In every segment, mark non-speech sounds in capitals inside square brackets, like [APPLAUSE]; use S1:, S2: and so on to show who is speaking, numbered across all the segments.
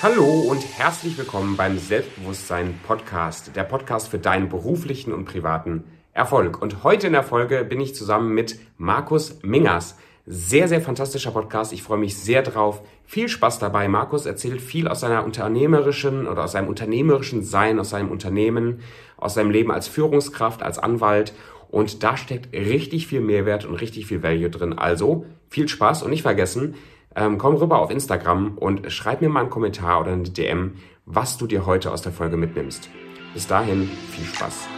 S1: Hallo und herzlich willkommen beim Selbstbewusstsein Podcast, der Podcast für deinen beruflichen und privaten Erfolg. Und heute in der Folge bin ich zusammen mit Markus Mingers. Sehr, sehr fantastischer Podcast. Ich freue mich sehr drauf. Viel Spaß dabei. Markus erzählt viel aus seiner unternehmerischen oder aus seinem unternehmerischen Sein, aus seinem Unternehmen, aus seinem Leben als Führungskraft, als Anwalt. Und da steckt richtig viel Mehrwert und richtig viel Value drin. Also viel Spaß und nicht vergessen, ähm, komm rüber auf Instagram und schreib mir mal einen Kommentar oder eine DM, was du dir heute aus der Folge mitnimmst. Bis dahin, viel Spaß.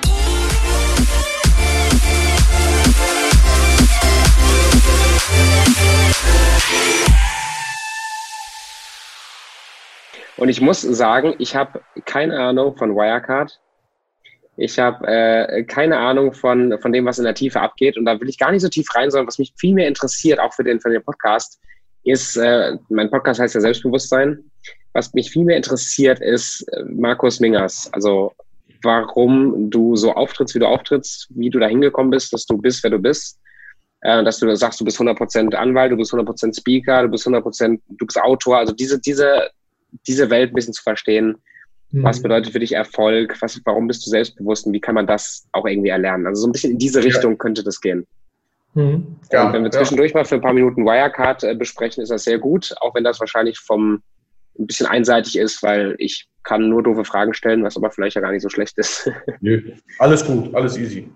S2: Und ich muss sagen, ich habe keine Ahnung von Wirecard. Ich habe äh, keine Ahnung von, von dem, was in der Tiefe abgeht. Und da will ich gar nicht so tief rein, sondern was mich viel mehr interessiert, auch für den, für den Podcast, ist, äh, mein Podcast heißt ja Selbstbewusstsein. Was mich viel mehr interessiert, ist äh, Markus Mingers. Also warum du so auftrittst, wie du auftrittst, wie du da hingekommen bist, dass du bist, wer du bist. Äh, dass du sagst, du bist 100% Anwalt, du bist 100% Speaker, du bist 100%, du bist Autor. Also diese, diese, diese Welt ein bisschen zu verstehen. Mhm. Was bedeutet für dich Erfolg? Was, warum bist du selbstbewusst und wie kann man das auch irgendwie erlernen? Also so ein bisschen in diese Richtung ja. könnte das gehen. Mhm. Ja, und wenn wir zwischendurch ja. mal für ein paar Minuten Wirecard äh, besprechen, ist das sehr gut, auch wenn das wahrscheinlich vom ein bisschen einseitig ist, weil ich kann nur doofe Fragen stellen, was aber vielleicht ja gar nicht so schlecht ist. [LAUGHS]
S3: Nö, alles gut, alles easy.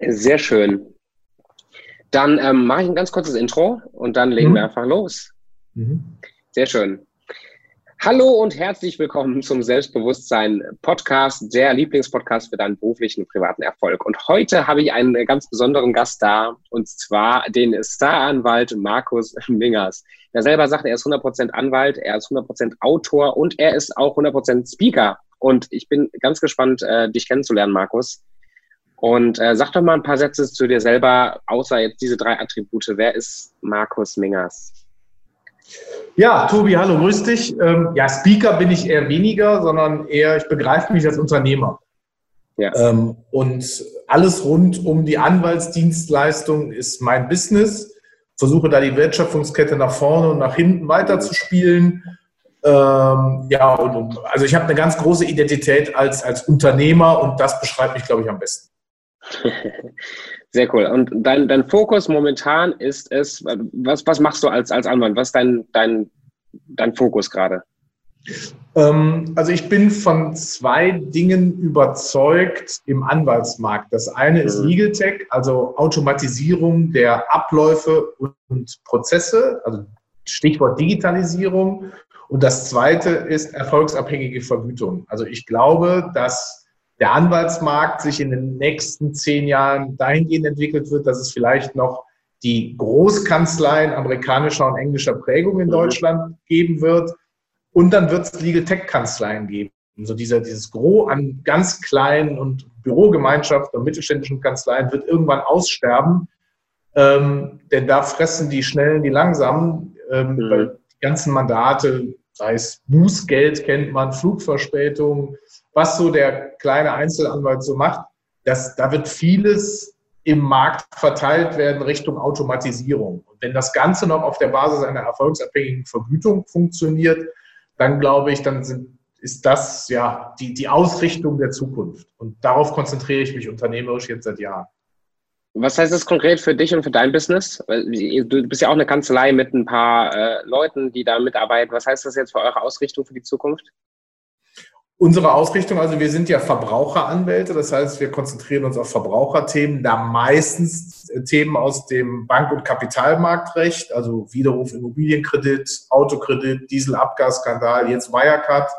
S2: Sehr schön. Dann ähm, mache ich ein ganz kurzes Intro und dann legen mhm. wir einfach los. Mhm. Sehr schön. Hallo und herzlich willkommen zum Selbstbewusstsein Podcast, der Lieblingspodcast für deinen beruflichen und privaten Erfolg. Und heute habe ich einen ganz besonderen Gast da, und zwar den Staranwalt Markus Mingers. Er selber sagt, er ist 100% Anwalt, er ist 100% Autor und er ist auch 100% Speaker. Und ich bin ganz gespannt, äh, dich kennenzulernen, Markus. Und äh, sag doch mal ein paar Sätze zu dir selber, außer jetzt diese drei Attribute. Wer ist Markus Mingers?
S3: Ja, Tobi, hallo, grüß dich. Ähm, ja, Speaker bin ich eher weniger, sondern eher, ich begreife mich als Unternehmer. Ja. Ähm, und alles rund um die Anwaltsdienstleistung ist mein Business. Versuche da die Wertschöpfungskette nach vorne und nach hinten weiterzuspielen. Ähm, ja, und, also ich habe eine ganz große Identität als, als Unternehmer und das beschreibt mich, glaube ich, am besten. [LAUGHS]
S2: Sehr cool. Und dein, dein Fokus momentan ist es, was, was machst du als, als Anwalt? Was ist dein, dein, dein Fokus gerade?
S3: Ähm, also ich bin von zwei Dingen überzeugt im Anwaltsmarkt. Das eine ist mhm. Legal Tech, also Automatisierung der Abläufe und Prozesse, also Stichwort Digitalisierung. Und das zweite ist erfolgsabhängige Vergütung. Also ich glaube, dass der Anwaltsmarkt sich in den nächsten zehn Jahren dahingehend entwickelt wird, dass es vielleicht noch die Großkanzleien amerikanischer und englischer Prägung in mhm. Deutschland geben wird. Und dann wird es Legal Tech Kanzleien geben. So dieser, dieses Gros an ganz kleinen und Bürogemeinschaften und mittelständischen Kanzleien wird irgendwann aussterben. Ähm, denn da fressen die Schnellen die Langsamen, ähm, mhm. weil die ganzen Mandate, sei es Bußgeld kennt man, Flugverspätung, was so der kleine Einzelanwalt so macht, das, da wird vieles im Markt verteilt werden Richtung Automatisierung. Und wenn das Ganze noch auf der Basis einer erfolgsabhängigen Vergütung funktioniert, dann glaube ich, dann sind, ist das ja die, die Ausrichtung der Zukunft. Und darauf konzentriere ich mich unternehmerisch jetzt seit Jahren.
S2: Was heißt das konkret für dich und für dein Business? Du bist ja auch eine Kanzlei mit ein paar äh, Leuten, die da mitarbeiten. Was heißt das jetzt für eure Ausrichtung für die Zukunft?
S3: Unsere Ausrichtung, also wir sind ja Verbraucheranwälte, das heißt, wir konzentrieren uns auf Verbraucherthemen, da meistens äh, Themen aus dem Bank- und Kapitalmarktrecht, also Widerruf Immobilienkredit, Autokredit, Dieselabgasskandal, jetzt Wirecard.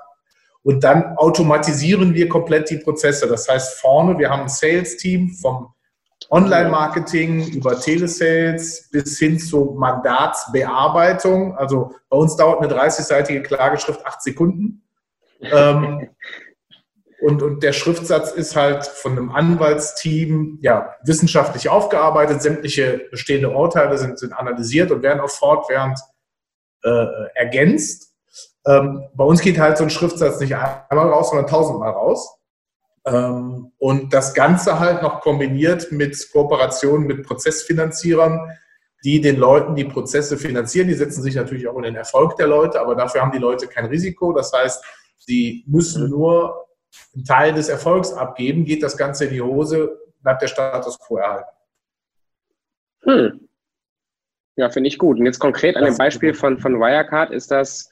S3: Und dann automatisieren wir komplett die Prozesse. Das heißt, vorne, wir haben ein Sales-Team vom Online-Marketing über Telesales bis hin zur Mandatsbearbeitung. Also bei uns dauert eine 30-seitige Klageschrift acht Sekunden ähm, [LAUGHS] und, und der Schriftsatz ist halt von einem Anwaltsteam ja, wissenschaftlich aufgearbeitet. Sämtliche bestehende Urteile sind, sind analysiert und werden auch fortwährend äh, ergänzt. Ähm, bei uns geht halt so ein Schriftsatz nicht einmal raus, sondern tausendmal raus. Ähm, und das Ganze halt noch kombiniert mit Kooperationen mit Prozessfinanzierern, die den Leuten die Prozesse finanzieren. Die setzen sich natürlich auch in den Erfolg der Leute, aber dafür haben die Leute kein Risiko. Das heißt, sie müssen nur einen Teil des Erfolgs abgeben. Geht das Ganze in die Hose, bleibt der Status quo erhalten.
S2: Hm. Ja, finde ich gut. Und jetzt konkret an dem Beispiel von, von Wirecard ist das,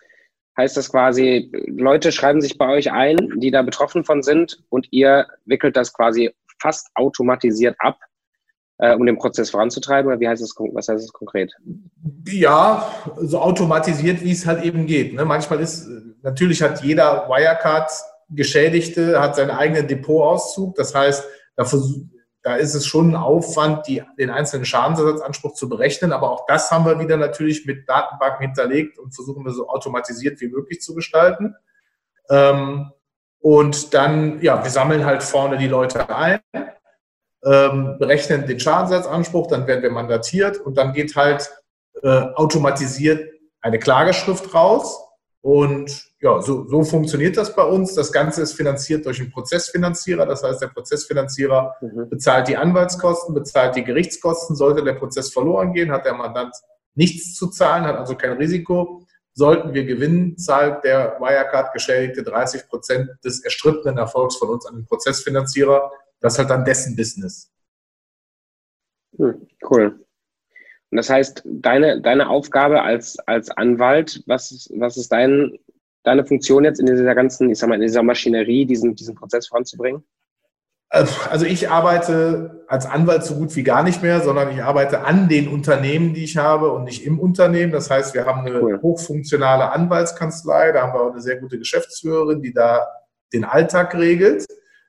S2: heißt das quasi, Leute schreiben sich bei euch ein, die da betroffen von sind und ihr wickelt das quasi fast automatisiert ab, äh, um den Prozess voranzutreiben? Oder wie heißt das, was heißt das konkret?
S3: Ja, so automatisiert, wie es halt eben geht. Ne? Manchmal ist, natürlich hat jeder Wirecard-Geschädigte hat seinen eigenen Depotauszug. Das heißt, da da ist es schon ein Aufwand, die, den einzelnen Schadensersatzanspruch zu berechnen. Aber auch das haben wir wieder natürlich mit Datenbanken hinterlegt und versuchen wir so automatisiert wie möglich zu gestalten. Ähm, und dann, ja, wir sammeln halt vorne die Leute ein, ähm, berechnen den Schadensersatzanspruch, dann werden wir mandatiert und dann geht halt äh, automatisiert eine Klageschrift raus. Und ja, so, so funktioniert das bei uns. Das Ganze ist finanziert durch einen Prozessfinanzierer. Das heißt, der Prozessfinanzierer mhm. bezahlt die Anwaltskosten, bezahlt die Gerichtskosten. Sollte der Prozess verloren gehen, hat der Mandant nichts zu zahlen, hat also kein Risiko. Sollten wir gewinnen, zahlt der Wirecard-Geschädigte 30 Prozent des erstrittenen Erfolgs von uns an den Prozessfinanzierer. Das ist halt dann dessen Business.
S2: Hm, cool. Und das heißt, deine, deine Aufgabe als, als Anwalt, was, was ist dein, deine Funktion jetzt in dieser ganzen, ich sag mal, in dieser Maschinerie, diesen, diesen Prozess voranzubringen?
S3: Also ich arbeite als Anwalt so gut wie gar nicht mehr, sondern ich arbeite an den Unternehmen, die ich habe und nicht im Unternehmen. Das heißt, wir haben eine cool. hochfunktionale Anwaltskanzlei, da haben wir auch eine sehr gute Geschäftsführerin, die da den Alltag regelt.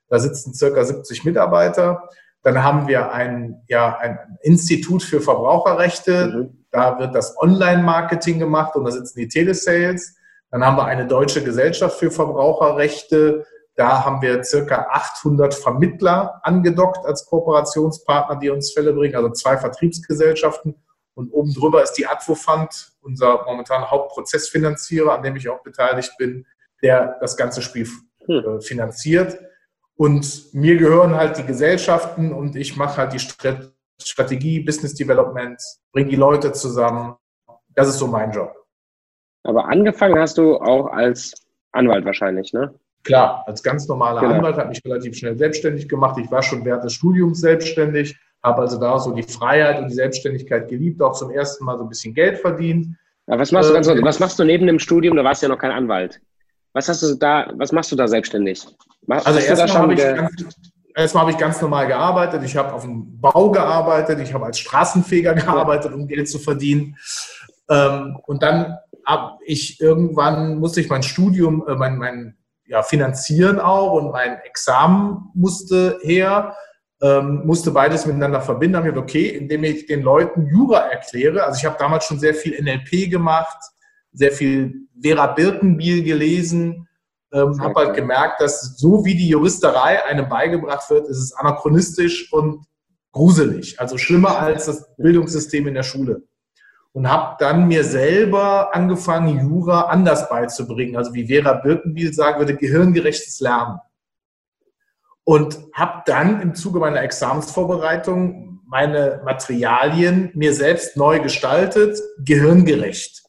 S3: Da sitzen circa 70 Mitarbeiter. Dann haben wir ein, ja, ein Institut für Verbraucherrechte. Mhm. Da wird das Online-Marketing gemacht und da sitzen die Telesales. Dann haben wir eine deutsche Gesellschaft für Verbraucherrechte. Da haben wir circa 800 Vermittler angedockt als Kooperationspartner, die uns Fälle bringen, also zwei Vertriebsgesellschaften. Und oben drüber ist die Advofund, unser momentan Hauptprozessfinanzierer, an dem ich auch beteiligt bin, der das ganze Spiel hm. äh, finanziert. Und mir gehören halt die Gesellschaften und ich mache halt die Strategie, Business Development, bringe die Leute zusammen. Das ist so mein Job.
S2: Aber angefangen hast du auch als Anwalt wahrscheinlich, ne?
S3: Klar, als ganz normaler genau. Anwalt habe mich relativ schnell selbstständig gemacht. Ich war schon während des Studiums selbstständig, habe also da so die Freiheit und die Selbstständigkeit geliebt, auch zum ersten Mal so ein bisschen Geld verdient.
S2: Aber was machst du ganz, äh, was machst du neben dem Studium? Da warst du ja noch kein Anwalt. Was hast du da, was machst du da selbstständig?
S3: Machst also erstmal habe ich, ganz, erstmal habe ich ganz normal gearbeitet. Ich habe auf dem Bau gearbeitet, ich habe als Straßenfeger gearbeitet, um Geld zu verdienen. Ähm, und dann habe ich irgendwann musste ich mein Studium, äh, mein, mein ja, finanzieren auch und mein Examen musste her, ähm, musste beides miteinander verbinden. Haben gesagt, okay, indem ich den Leuten Jura erkläre. Also ich habe damals schon sehr viel NLP gemacht, sehr viel Vera Birkenbiel gelesen, ähm, habe halt gemerkt, dass so wie die Juristerei einem beigebracht wird, ist es anachronistisch und gruselig. Also schlimmer als das Bildungssystem in der Schule. Und habe dann mir selber angefangen, Jura anders beizubringen. Also wie Vera Birkenbiel sagen würde, gehirngerechtes Lernen. Und habe dann im Zuge meiner Examensvorbereitung meine Materialien mir selbst neu gestaltet, gehirngerecht.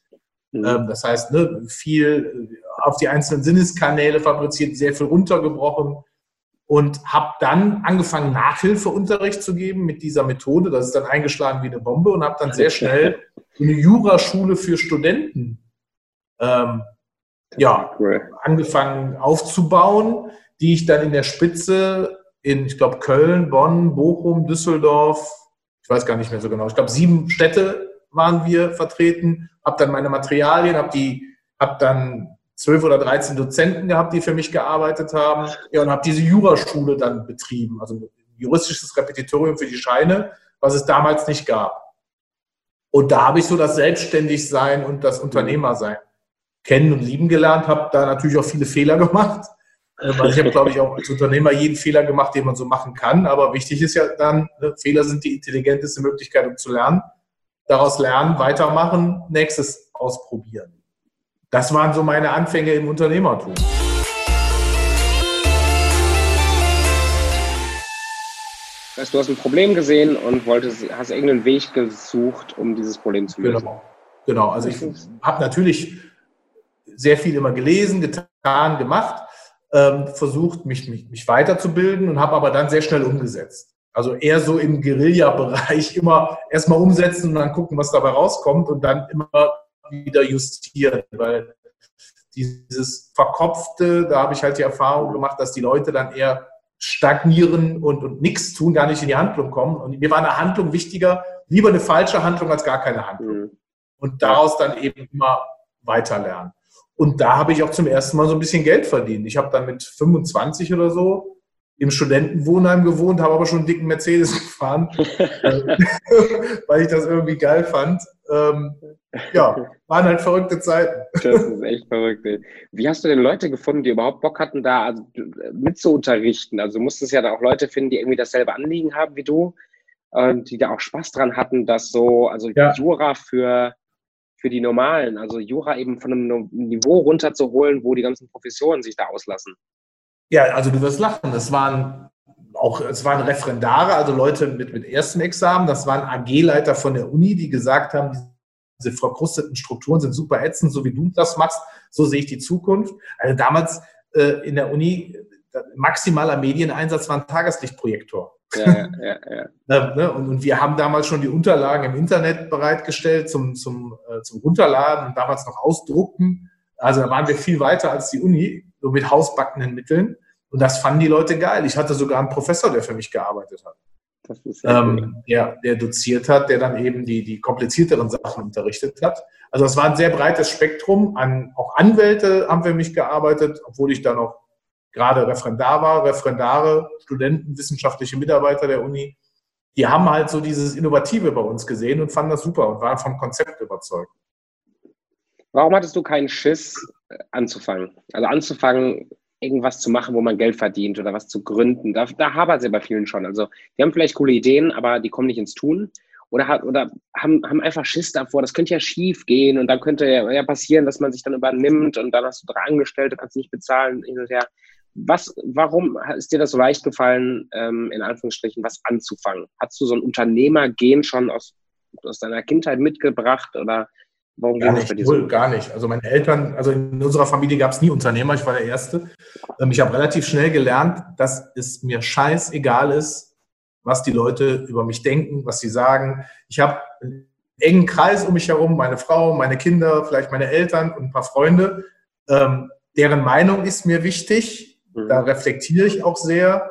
S3: Mhm. Ähm, das heißt, ne, viel auf die einzelnen Sinneskanäle fabriziert, sehr viel runtergebrochen und habe dann angefangen, Nachhilfeunterricht zu geben mit dieser Methode. Das ist dann eingeschlagen wie eine Bombe und habe dann sehr schnell eine Juraschule für Studenten ähm, ja, angefangen aufzubauen, die ich dann in der Spitze in, ich glaube, Köln, Bonn, Bochum, Düsseldorf, ich weiß gar nicht mehr so genau, ich glaube, sieben Städte waren wir vertreten, habe dann meine Materialien, habe die, habe dann zwölf oder dreizehn Dozenten gehabt, die für mich gearbeitet haben, ja, und habe diese Juraschule dann betrieben, also ein juristisches Repetitorium für die Scheine, was es damals nicht gab. Und da habe ich so das Selbstständigsein und das Unternehmersein kennen und lieben gelernt, habe da natürlich auch viele Fehler [LAUGHS] gemacht. Weil also ich habe, glaube ich, auch als Unternehmer jeden Fehler gemacht, den man so machen kann. Aber wichtig ist ja dann, ne, Fehler sind die intelligenteste Möglichkeit, um zu lernen daraus lernen, weitermachen, nächstes ausprobieren. Das waren so meine Anfänge im Unternehmertum.
S2: Das heißt, du hast ein Problem gesehen und wolltest, hast irgendeinen Weg gesucht, um dieses Problem zu lösen.
S3: Genau, genau. also ich habe natürlich sehr viel immer gelesen, getan, gemacht, ähm, versucht, mich, mich, mich weiterzubilden und habe aber dann sehr schnell umgesetzt. Also eher so im Guerilla-Bereich [LAUGHS] immer erstmal umsetzen und dann gucken, was dabei rauskommt und dann immer wieder justieren, weil dieses Verkopfte, da habe ich halt die Erfahrung gemacht, dass die Leute dann eher stagnieren und, und nichts tun, gar nicht in die Handlung kommen. Und mir war eine Handlung wichtiger, lieber eine falsche Handlung als gar keine Handlung. Mhm. Und daraus dann eben immer weiter lernen. Und da habe ich auch zum ersten Mal so ein bisschen Geld verdient. Ich habe dann mit 25 oder so im Studentenwohnheim gewohnt, habe aber schon einen dicken Mercedes gefahren, [LAUGHS] [LAUGHS] weil ich das irgendwie geil fand. Ähm, ja, waren halt verrückte Zeiten. [LAUGHS]
S2: Das ist echt verrückt. Ey. Wie hast du denn Leute gefunden, die überhaupt Bock hatten, da also, mitzuunterrichten? Also du musstest ja da auch Leute finden, die irgendwie dasselbe Anliegen haben wie du und die da auch Spaß dran hatten, dass so, also ja. Jura für, für die Normalen, also Jura eben von einem Niveau runterzuholen, wo die ganzen Professoren sich da auslassen.
S3: Ja, also du wirst lachen. Das waren auch, es waren Referendare, also Leute mit, mit ersten Examen. Das waren AG-Leiter von der Uni, die gesagt haben, diese verkrusteten Strukturen sind super ätzend, so wie du das machst. So sehe ich die Zukunft. Also damals äh, in der Uni maximaler Medieneinsatz war ein Tageslichtprojektor. Ja, ja, ja. [LAUGHS] Ne, und, und, wir haben damals schon die Unterlagen im Internet bereitgestellt zum, zum, äh, zum Runterladen und damals noch ausdrucken. Also da waren wir viel weiter als die Uni so mit hausbackenden Mitteln. Und das fanden die Leute geil. Ich hatte sogar einen Professor, der für mich gearbeitet hat. Ähm, der, der doziert hat, der dann eben die, die komplizierteren Sachen unterrichtet hat. Also es war ein sehr breites Spektrum. An, auch Anwälte haben für mich gearbeitet, obwohl ich da noch gerade Referendar war, Referendare, Studenten, wissenschaftliche Mitarbeiter der Uni. Die haben halt so dieses Innovative bei uns gesehen und fanden das super und waren vom Konzept überzeugt.
S2: Warum hattest du keinen Schiss, anzufangen. Also anzufangen, irgendwas zu machen, wo man Geld verdient oder was zu gründen. Da, da hapert es ja bei vielen schon. Also die haben vielleicht coole Ideen, aber die kommen nicht ins Tun. Oder, oder haben, haben einfach Schiss davor, das könnte ja schief gehen und dann könnte ja passieren, dass man sich dann übernimmt und dann hast du drei Angestellte, kannst nicht bezahlen, hin und her. Was, warum ist dir das so leicht gefallen, ähm, in Anführungsstrichen, was anzufangen? Hast du so ein Unternehmergehen schon aus, aus deiner Kindheit mitgebracht oder
S3: Warum gar nicht, wohl, gar nicht. Also meine Eltern, also in unserer Familie gab es nie Unternehmer, ich war der Erste. Ähm, ich habe relativ schnell gelernt, dass es mir scheißegal ist, was die Leute über mich denken, was sie sagen. Ich habe einen engen Kreis um mich herum, meine Frau, meine Kinder, vielleicht meine Eltern und ein paar Freunde. Ähm, deren Meinung ist mir wichtig. Mhm. Da reflektiere ich auch sehr.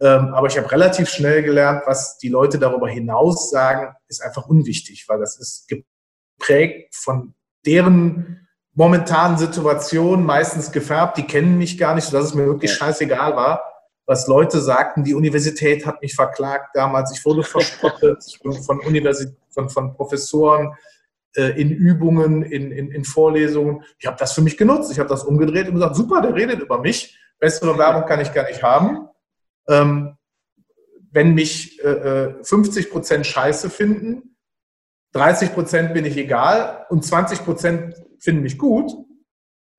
S3: Ähm, aber ich habe relativ schnell gelernt, was die Leute darüber hinaus sagen, ist einfach unwichtig, weil das ist geprägt von deren momentanen Situation, meistens gefärbt. Die kennen mich gar nicht, sodass es mir wirklich scheißegal war, was Leute sagten. Die Universität hat mich verklagt damals. Ich wurde verspottet [LAUGHS] von, Universität, von, von Professoren äh, in Übungen, in, in, in Vorlesungen. Ich habe das für mich genutzt. Ich habe das umgedreht und gesagt, super, der redet über mich. Bessere Werbung kann ich gar nicht haben. Ähm, wenn mich äh, 50 äh, Prozent Scheiße finden, 30 Prozent bin ich egal und 20 Prozent finden mich gut,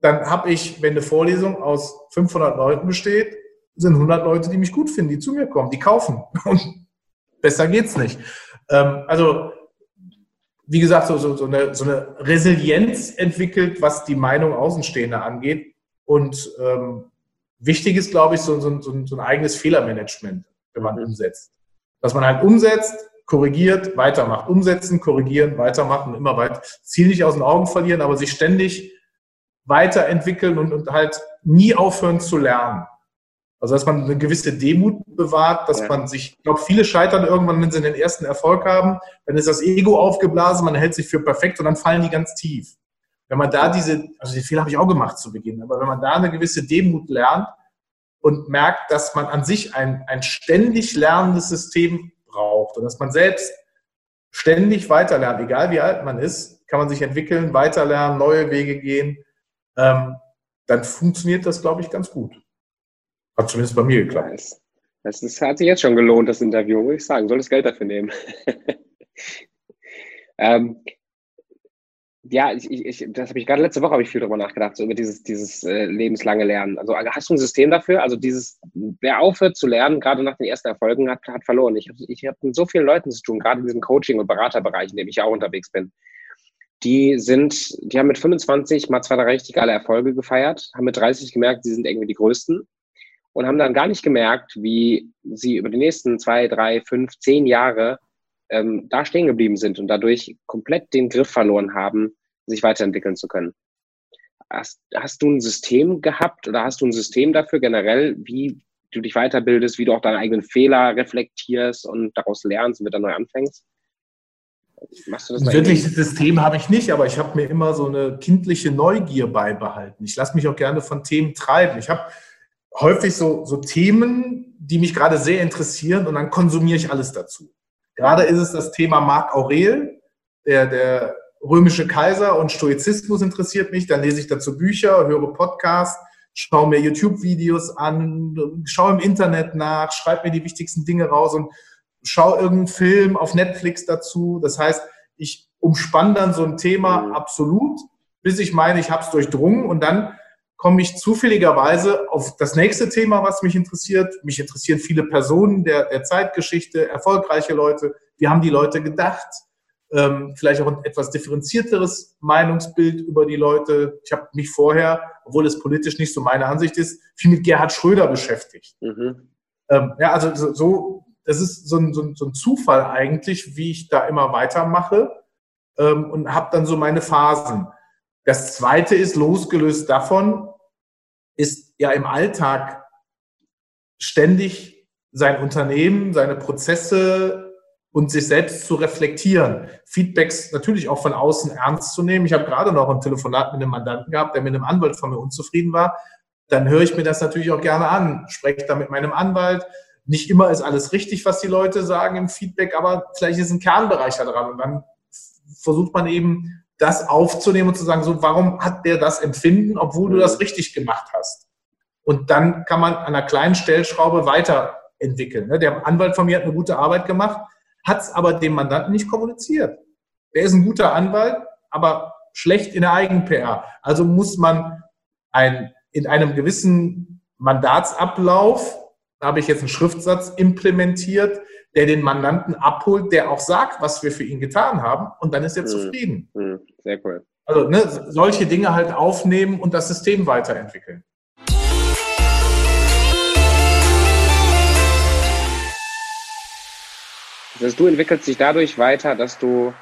S3: dann habe ich, wenn eine Vorlesung aus 500 Leuten besteht, sind 100 Leute, die mich gut finden, die zu mir kommen, die kaufen. Und [LAUGHS] besser geht's nicht. Ähm, also, wie gesagt, so, so, so, eine, so eine Resilienz entwickelt, was die Meinung Außenstehender angeht. Und ähm, wichtig ist, glaube ich, so, so ein eigenes Fehlermanagement, wenn man umsetzt. Dass man halt umsetzt, korrigiert, weitermacht. Umsetzen, korrigieren, weitermachen, immer weiter. Ziel nicht aus den Augen verlieren, aber sich ständig weiterentwickeln und, und halt nie aufhören zu lernen. Also dass man eine gewisse Demut bewahrt, dass ja. man sich, ich glaube, viele scheitern irgendwann, wenn sie den ersten Erfolg haben, dann ist das Ego aufgeblasen, man hält sich für perfekt und dann fallen die ganz tief. Wenn man da diese, also die Fehler habe ich auch gemacht zu Beginn, aber wenn man da eine gewisse Demut lernt und merkt, dass man an sich ein, ein ständig lernendes System braucht und dass man selbst ständig weiterlernt, egal wie alt man ist, kann man sich entwickeln, weiterlernen, neue Wege gehen, ähm, dann funktioniert das, glaube ich, ganz gut. Hat zumindest bei mir geklappt.
S2: Das, das hat sich jetzt schon gelohnt, das Interview, muss ich sagen. Soll das Geld dafür nehmen. [LAUGHS] ähm, ja, ich, ich, das habe ich gerade letzte Woche habe ich viel darüber nachgedacht, so über dieses, dieses äh, lebenslange Lernen. Also hast du ein System dafür? Also dieses, wer aufhört zu lernen, gerade nach den ersten Erfolgen, hat, hat verloren. Ich habe ich hab mit so vielen Leuten zu tun, gerade in diesem Coaching- und Beraterbereich, in dem ich auch unterwegs bin. Die sind, die haben mit 25 mal zwei, drei richtig geile Erfolge gefeiert, haben mit 30 gemerkt, sie sind irgendwie die Größten und haben dann gar nicht gemerkt, wie sie über die nächsten zwei, drei, fünf, zehn Jahre ähm, da stehen geblieben sind und dadurch komplett den Griff verloren haben, sich weiterentwickeln zu können. Hast, hast du ein System gehabt oder hast du ein System dafür generell, wie du dich weiterbildest, wie du auch deine eigenen Fehler reflektierst und daraus lernst und wieder neu anfängst?
S3: Machst du das ein wirkliches System habe ich nicht, aber ich habe mir immer so eine kindliche Neugier beibehalten. Ich lasse mich auch gerne von Themen treiben. Ich habe häufig so, so Themen, die mich gerade sehr interessieren und dann konsumiere ich alles dazu. Gerade ist es das Thema Marc Aurel, der, der römische Kaiser und Stoizismus interessiert mich. Dann lese ich dazu Bücher, höre Podcasts, schaue mir YouTube-Videos an, schaue im Internet nach, schreibe mir die wichtigsten Dinge raus und schaue irgendeinen Film auf Netflix dazu. Das heißt, ich umspanne dann so ein Thema mhm. absolut, bis ich meine, ich habe es durchdrungen und dann komme ich zufälligerweise auf das nächste Thema, was mich interessiert. Mich interessieren viele Personen der, der Zeitgeschichte, erfolgreiche Leute. Wie haben die Leute gedacht? Ähm, vielleicht auch ein etwas differenzierteres Meinungsbild über die Leute. Ich habe mich vorher, obwohl es politisch nicht so meine Ansicht ist, viel mit Gerhard Schröder beschäftigt. Mhm. Ähm, ja, also so, das ist so ein, so, ein, so ein Zufall eigentlich, wie ich da immer weitermache ähm, und habe dann so meine Phasen. Das zweite ist, losgelöst davon, ja im Alltag ständig sein Unternehmen, seine Prozesse und sich selbst zu reflektieren. Feedbacks natürlich auch von außen ernst zu nehmen. Ich habe gerade noch ein Telefonat mit einem Mandanten gehabt, der mit einem Anwalt von mir unzufrieden war. Dann höre ich mir das natürlich auch gerne an, spreche da mit meinem Anwalt. Nicht immer ist alles richtig, was die Leute sagen im Feedback, aber vielleicht ist ein Kernbereich da dran. Und dann versucht man eben das aufzunehmen und zu sagen, so, warum hat der das Empfinden, obwohl du das richtig gemacht hast? Und dann kann man an einer kleinen Stellschraube weiterentwickeln. Ne? Der Anwalt von mir hat eine gute Arbeit gemacht, hat es aber dem Mandanten nicht kommuniziert. Der ist ein guter Anwalt, aber schlecht in der Eigen-PR. Also muss man ein, in einem gewissen Mandatsablauf, da habe ich jetzt einen Schriftsatz implementiert, der den Mandanten abholt, der auch sagt, was wir für ihn getan haben und dann ist er mhm. zufrieden. Mhm. Sehr cool. Also ne, solche Dinge halt aufnehmen und das System weiterentwickeln.
S2: Das du entwickelst dich dadurch weiter, dass du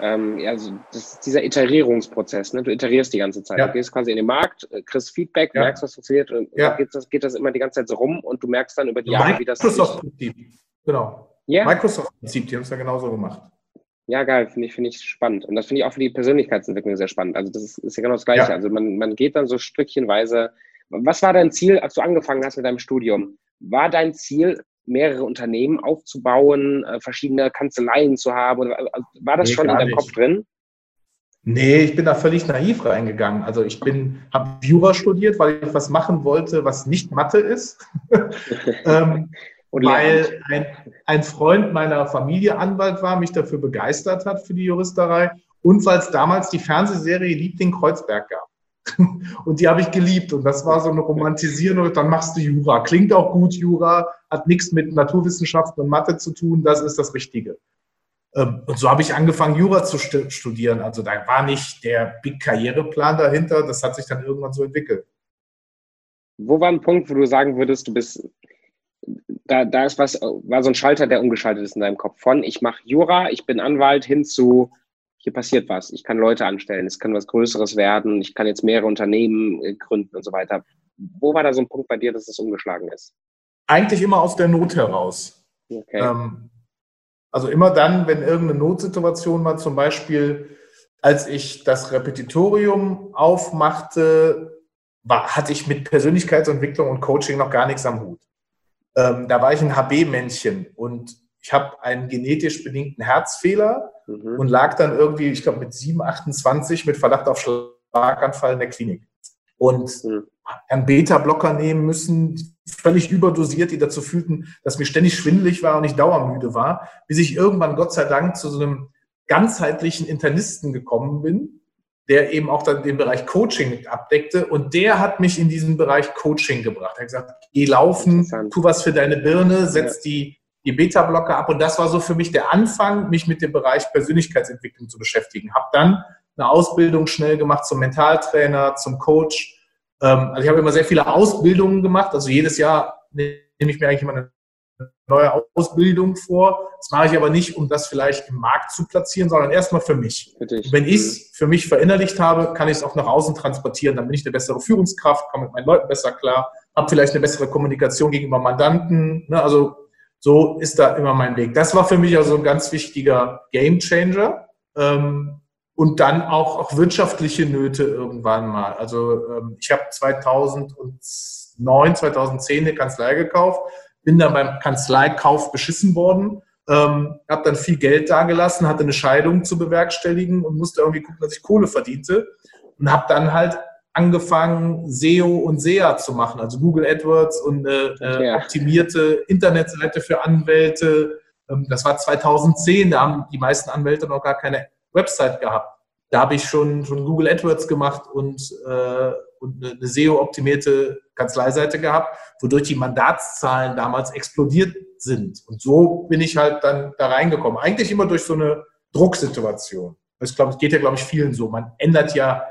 S2: ähm, ja, also das ist dieser Iterierungsprozess, ne? Du iterierst die ganze Zeit. Ja. Du gehst quasi in den Markt, äh, kriegst Feedback, ja. merkst, was funktioniert und ja. geht, das, geht das immer die ganze Zeit so rum und du merkst dann über die Jahre, wie das
S3: Microsoft Prinzip. Genau. Ja. Microsoft Prinzip, die haben es ja genauso gemacht.
S2: Ja, geil, finde ich, finde ich spannend. Und das finde ich auch für die Persönlichkeitsentwicklung sehr spannend. Also das ist, ist ja genau das Gleiche. Ja. Also man, man geht dann so stückchenweise. Was war dein Ziel, als du angefangen hast mit deinem Studium? War dein Ziel, mehrere Unternehmen aufzubauen, äh, verschiedene Kanzleien zu haben? Oder, also war das nee, schon in deinem nicht. Kopf drin?
S3: Nee, ich bin da völlig naiv reingegangen. Also ich bin, habe Jura studiert, weil ich was machen wollte, was nicht Mathe ist. [LAUGHS] ähm, weil ein, ein Freund meiner Familie Anwalt war, mich dafür begeistert hat für die Juristerei und weil es damals die Fernsehserie Liebling Kreuzberg gab. [LAUGHS] Und die habe ich geliebt. Und das war so eine Romantisierung. Dann machst du Jura. Klingt auch gut, Jura. Hat nichts mit Naturwissenschaften und Mathe zu tun. Das ist das Richtige. Ähm, und so habe ich angefangen, Jura zu studieren. Also da war nicht der Big Karriereplan dahinter. Das hat sich dann irgendwann so entwickelt.
S2: Wo war ein Punkt, wo du sagen würdest, du bist, da, da ist was, war so ein Schalter, der umgeschaltet ist in deinem Kopf von, ich mache Jura, ich bin Anwalt, hin zu, hier passiert was, ich kann Leute anstellen, es kann was Größeres werden, ich kann jetzt mehrere Unternehmen äh, gründen und so weiter. Wo war da so ein Punkt bei dir, dass das umgeschlagen ist?
S3: Eigentlich immer aus der Not heraus. Okay. Ähm, also immer dann, wenn irgendeine Notsituation war, zum Beispiel, als ich das Repetitorium aufmachte, war, hatte ich mit Persönlichkeitsentwicklung und Coaching noch gar nichts am Hut. Ähm, da war ich ein HB-Männchen und ich habe einen genetisch bedingten Herzfehler mhm. und lag dann irgendwie, ich glaube, mit 7, 28 mit Verdacht auf Schlaganfall in der Klinik. Und mhm. einen Beta-Blocker nehmen müssen, völlig überdosiert, die dazu fühlten, dass mir ständig schwindelig war und ich dauermüde war, bis ich irgendwann Gott sei Dank zu so einem ganzheitlichen Internisten gekommen bin, der eben auch dann den Bereich Coaching abdeckte. Und der hat mich in diesen Bereich Coaching gebracht. Er hat gesagt, geh laufen, tu was für deine Birne, setz ja. die, die Beta-Blocker ab. Und das war so für mich der Anfang, mich mit dem Bereich Persönlichkeitsentwicklung zu beschäftigen. Hab dann eine Ausbildung schnell gemacht zum Mentaltrainer, zum Coach. Ähm, also ich habe immer sehr viele Ausbildungen gemacht. Also jedes Jahr nehme ich mir eigentlich immer eine neue Ausbildung vor. Das mache ich aber nicht, um das vielleicht im Markt zu platzieren, sondern erstmal für mich. Wenn ich es mhm. für mich verinnerlicht habe, kann ich es auch nach außen transportieren. Dann bin ich eine bessere Führungskraft, komme mit meinen Leuten besser klar, habe vielleicht eine bessere Kommunikation gegenüber Mandanten. Ne? Also so ist da immer mein Weg. Das war für mich also ein ganz wichtiger Gamechanger. Ähm, und dann auch, auch wirtschaftliche Nöte irgendwann mal. Also ähm, ich habe 2009, 2010 eine Kanzlei gekauft bin dann beim Kanzleikauf beschissen worden, ähm, habe dann viel Geld dagelassen, hatte eine Scheidung zu bewerkstelligen und musste irgendwie gucken, dass ich Kohle verdiente und habe dann halt angefangen, SEO und SEA zu machen, also Google AdWords und eine, eine ja. optimierte Internetseite für Anwälte. Ähm, das war 2010, da haben die meisten Anwälte noch gar keine Website gehabt. Da habe ich schon, schon Google AdWords gemacht und, äh, und eine SEO-optimierte Kanzleiseite gehabt, wodurch die Mandatszahlen damals explodiert sind. Und so bin ich halt dann da reingekommen. Eigentlich immer durch so eine Drucksituation. Das glaube, geht ja, glaube ich, vielen so. Man ändert ja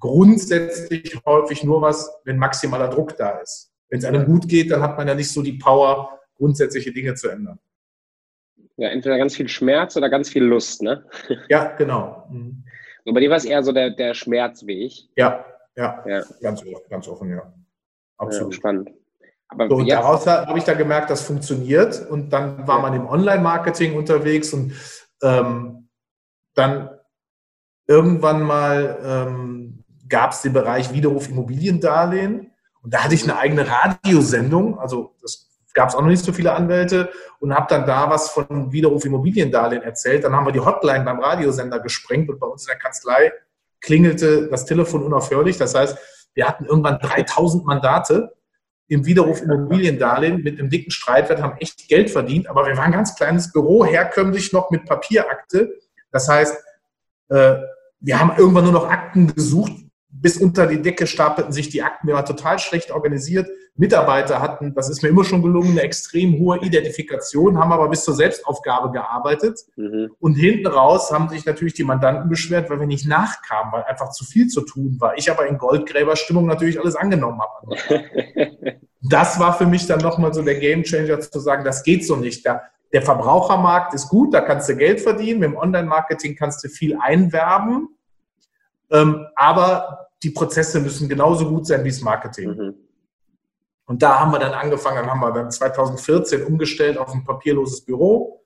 S3: grundsätzlich häufig nur was, wenn maximaler Druck da ist. Wenn es einem gut geht, dann hat man ja nicht so die Power, grundsätzliche Dinge zu ändern.
S2: Ja, entweder ganz viel Schmerz oder ganz viel Lust, ne? [LAUGHS]
S3: Ja, genau. Mhm.
S2: Und bei dir war es eher so der, der Schmerzweg.
S3: Ja, ja, ja. Ganz, ganz offen, ja.
S2: Absolut. Ja, spannend.
S3: Aber so, und daraus habe ich da gemerkt, das funktioniert. Und dann war ja. man im Online-Marketing unterwegs und ähm, dann irgendwann mal ähm, gab es den Bereich Widerruf Immobiliendarlehen. Und da hatte ich eine eigene Radiosendung. Also das gab es auch noch nicht so viele Anwälte und habe dann da was von Widerruf Immobiliendarlehen erzählt. Dann haben wir die Hotline beim Radiosender gesprengt und bei uns in der Kanzlei klingelte das Telefon unaufhörlich. Das heißt, wir hatten irgendwann 3000 Mandate im Widerruf Immobiliendarlehen mit einem dicken Streitwert, haben echt Geld verdient, aber wir waren ein ganz kleines Büro, herkömmlich noch mit Papierakte. Das heißt, äh, wir haben irgendwann nur noch Akten gesucht, bis unter die Decke stapelten sich die Akten. Wir waren total schlecht organisiert. Mitarbeiter hatten, das ist mir immer schon gelungen, eine extrem hohe Identifikation, haben aber bis zur Selbstaufgabe gearbeitet. Mhm. Und hinten raus haben sich natürlich die Mandanten beschwert, weil wir nicht nachkamen, weil einfach zu viel zu tun war. Ich aber in Goldgräberstimmung natürlich alles angenommen habe. [LAUGHS] das war für mich dann nochmal so der Gamechanger zu sagen, das geht so nicht. Der, der Verbrauchermarkt ist gut, da kannst du Geld verdienen. Mit dem Online-Marketing kannst du viel einwerben. Ähm, aber die Prozesse müssen genauso gut sein wie das Marketing. Mhm. Und da haben wir dann angefangen, dann haben wir dann 2014 umgestellt auf ein papierloses Büro,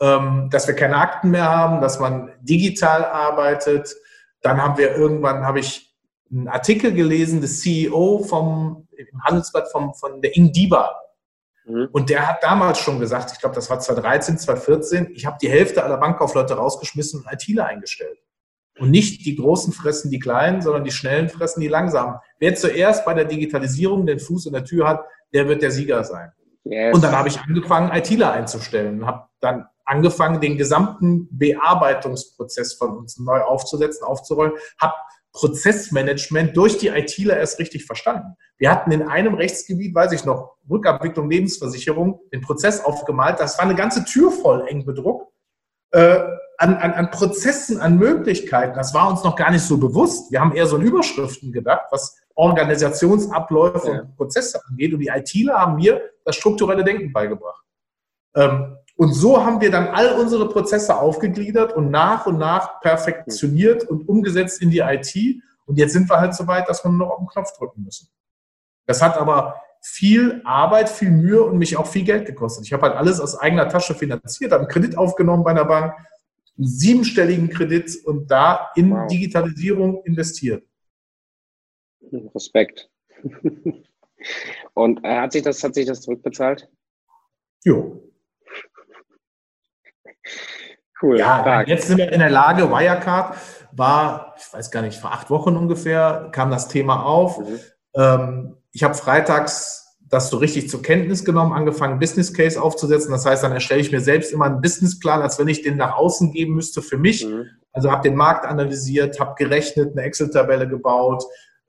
S3: ähm, dass wir keine Akten mehr haben, dass man digital arbeitet. Dann haben wir irgendwann, habe ich einen Artikel gelesen des CEO vom, im Handelsblatt vom, von der Ingdiba. Mhm. Und der hat damals schon gesagt, ich glaube, das war 2013, 2014, ich habe die Hälfte aller Bankkaufleute rausgeschmissen und ITler eingestellt. Und nicht die Großen fressen die Kleinen, sondern die Schnellen fressen die Langsamen. Wer zuerst bei der Digitalisierung den Fuß in der Tür hat, der wird der Sieger sein. Yes. Und dann habe ich angefangen, ITler einzustellen, habe dann angefangen, den gesamten Bearbeitungsprozess von uns neu aufzusetzen, aufzurollen, habe Prozessmanagement durch die ITler erst richtig verstanden. Wir hatten in einem Rechtsgebiet, weiß ich noch, Rückabwicklung Lebensversicherung, den Prozess aufgemalt. Das war eine ganze Tür voll eng bedruckt. Äh, an, an, an Prozessen, an Möglichkeiten. Das war uns noch gar nicht so bewusst. Wir haben eher so in Überschriften gedacht, was Organisationsabläufe ja. und Prozesse angeht. Und die ITler haben mir das strukturelle Denken beigebracht. Ähm, und so haben wir dann all unsere Prozesse aufgegliedert und nach und nach perfektioniert und umgesetzt in die IT. Und jetzt sind wir halt so weit, dass wir nur noch auf den Knopf drücken müssen. Das hat aber viel Arbeit, viel Mühe und mich auch viel Geld gekostet. Ich habe halt alles aus eigener Tasche finanziert, habe einen Kredit aufgenommen bei einer Bank, siebenstelligen Kredit und da in wow. Digitalisierung investiert.
S2: Respekt. Und äh, hat sich das, hat sich das zurückbezahlt?
S3: Jo. Cool. Ja, stark. jetzt sind wir in der Lage, Wirecard war, ich weiß gar nicht, vor acht Wochen ungefähr kam das Thema auf. Mhm. Ähm, ich habe freitags das so richtig zur Kenntnis genommen, angefangen, Business Case aufzusetzen. Das heißt, dann erstelle ich mir selbst immer einen Businessplan, als wenn ich den nach außen geben müsste für mich. Mhm. Also habe den Markt analysiert, habe gerechnet, eine Excel-Tabelle gebaut,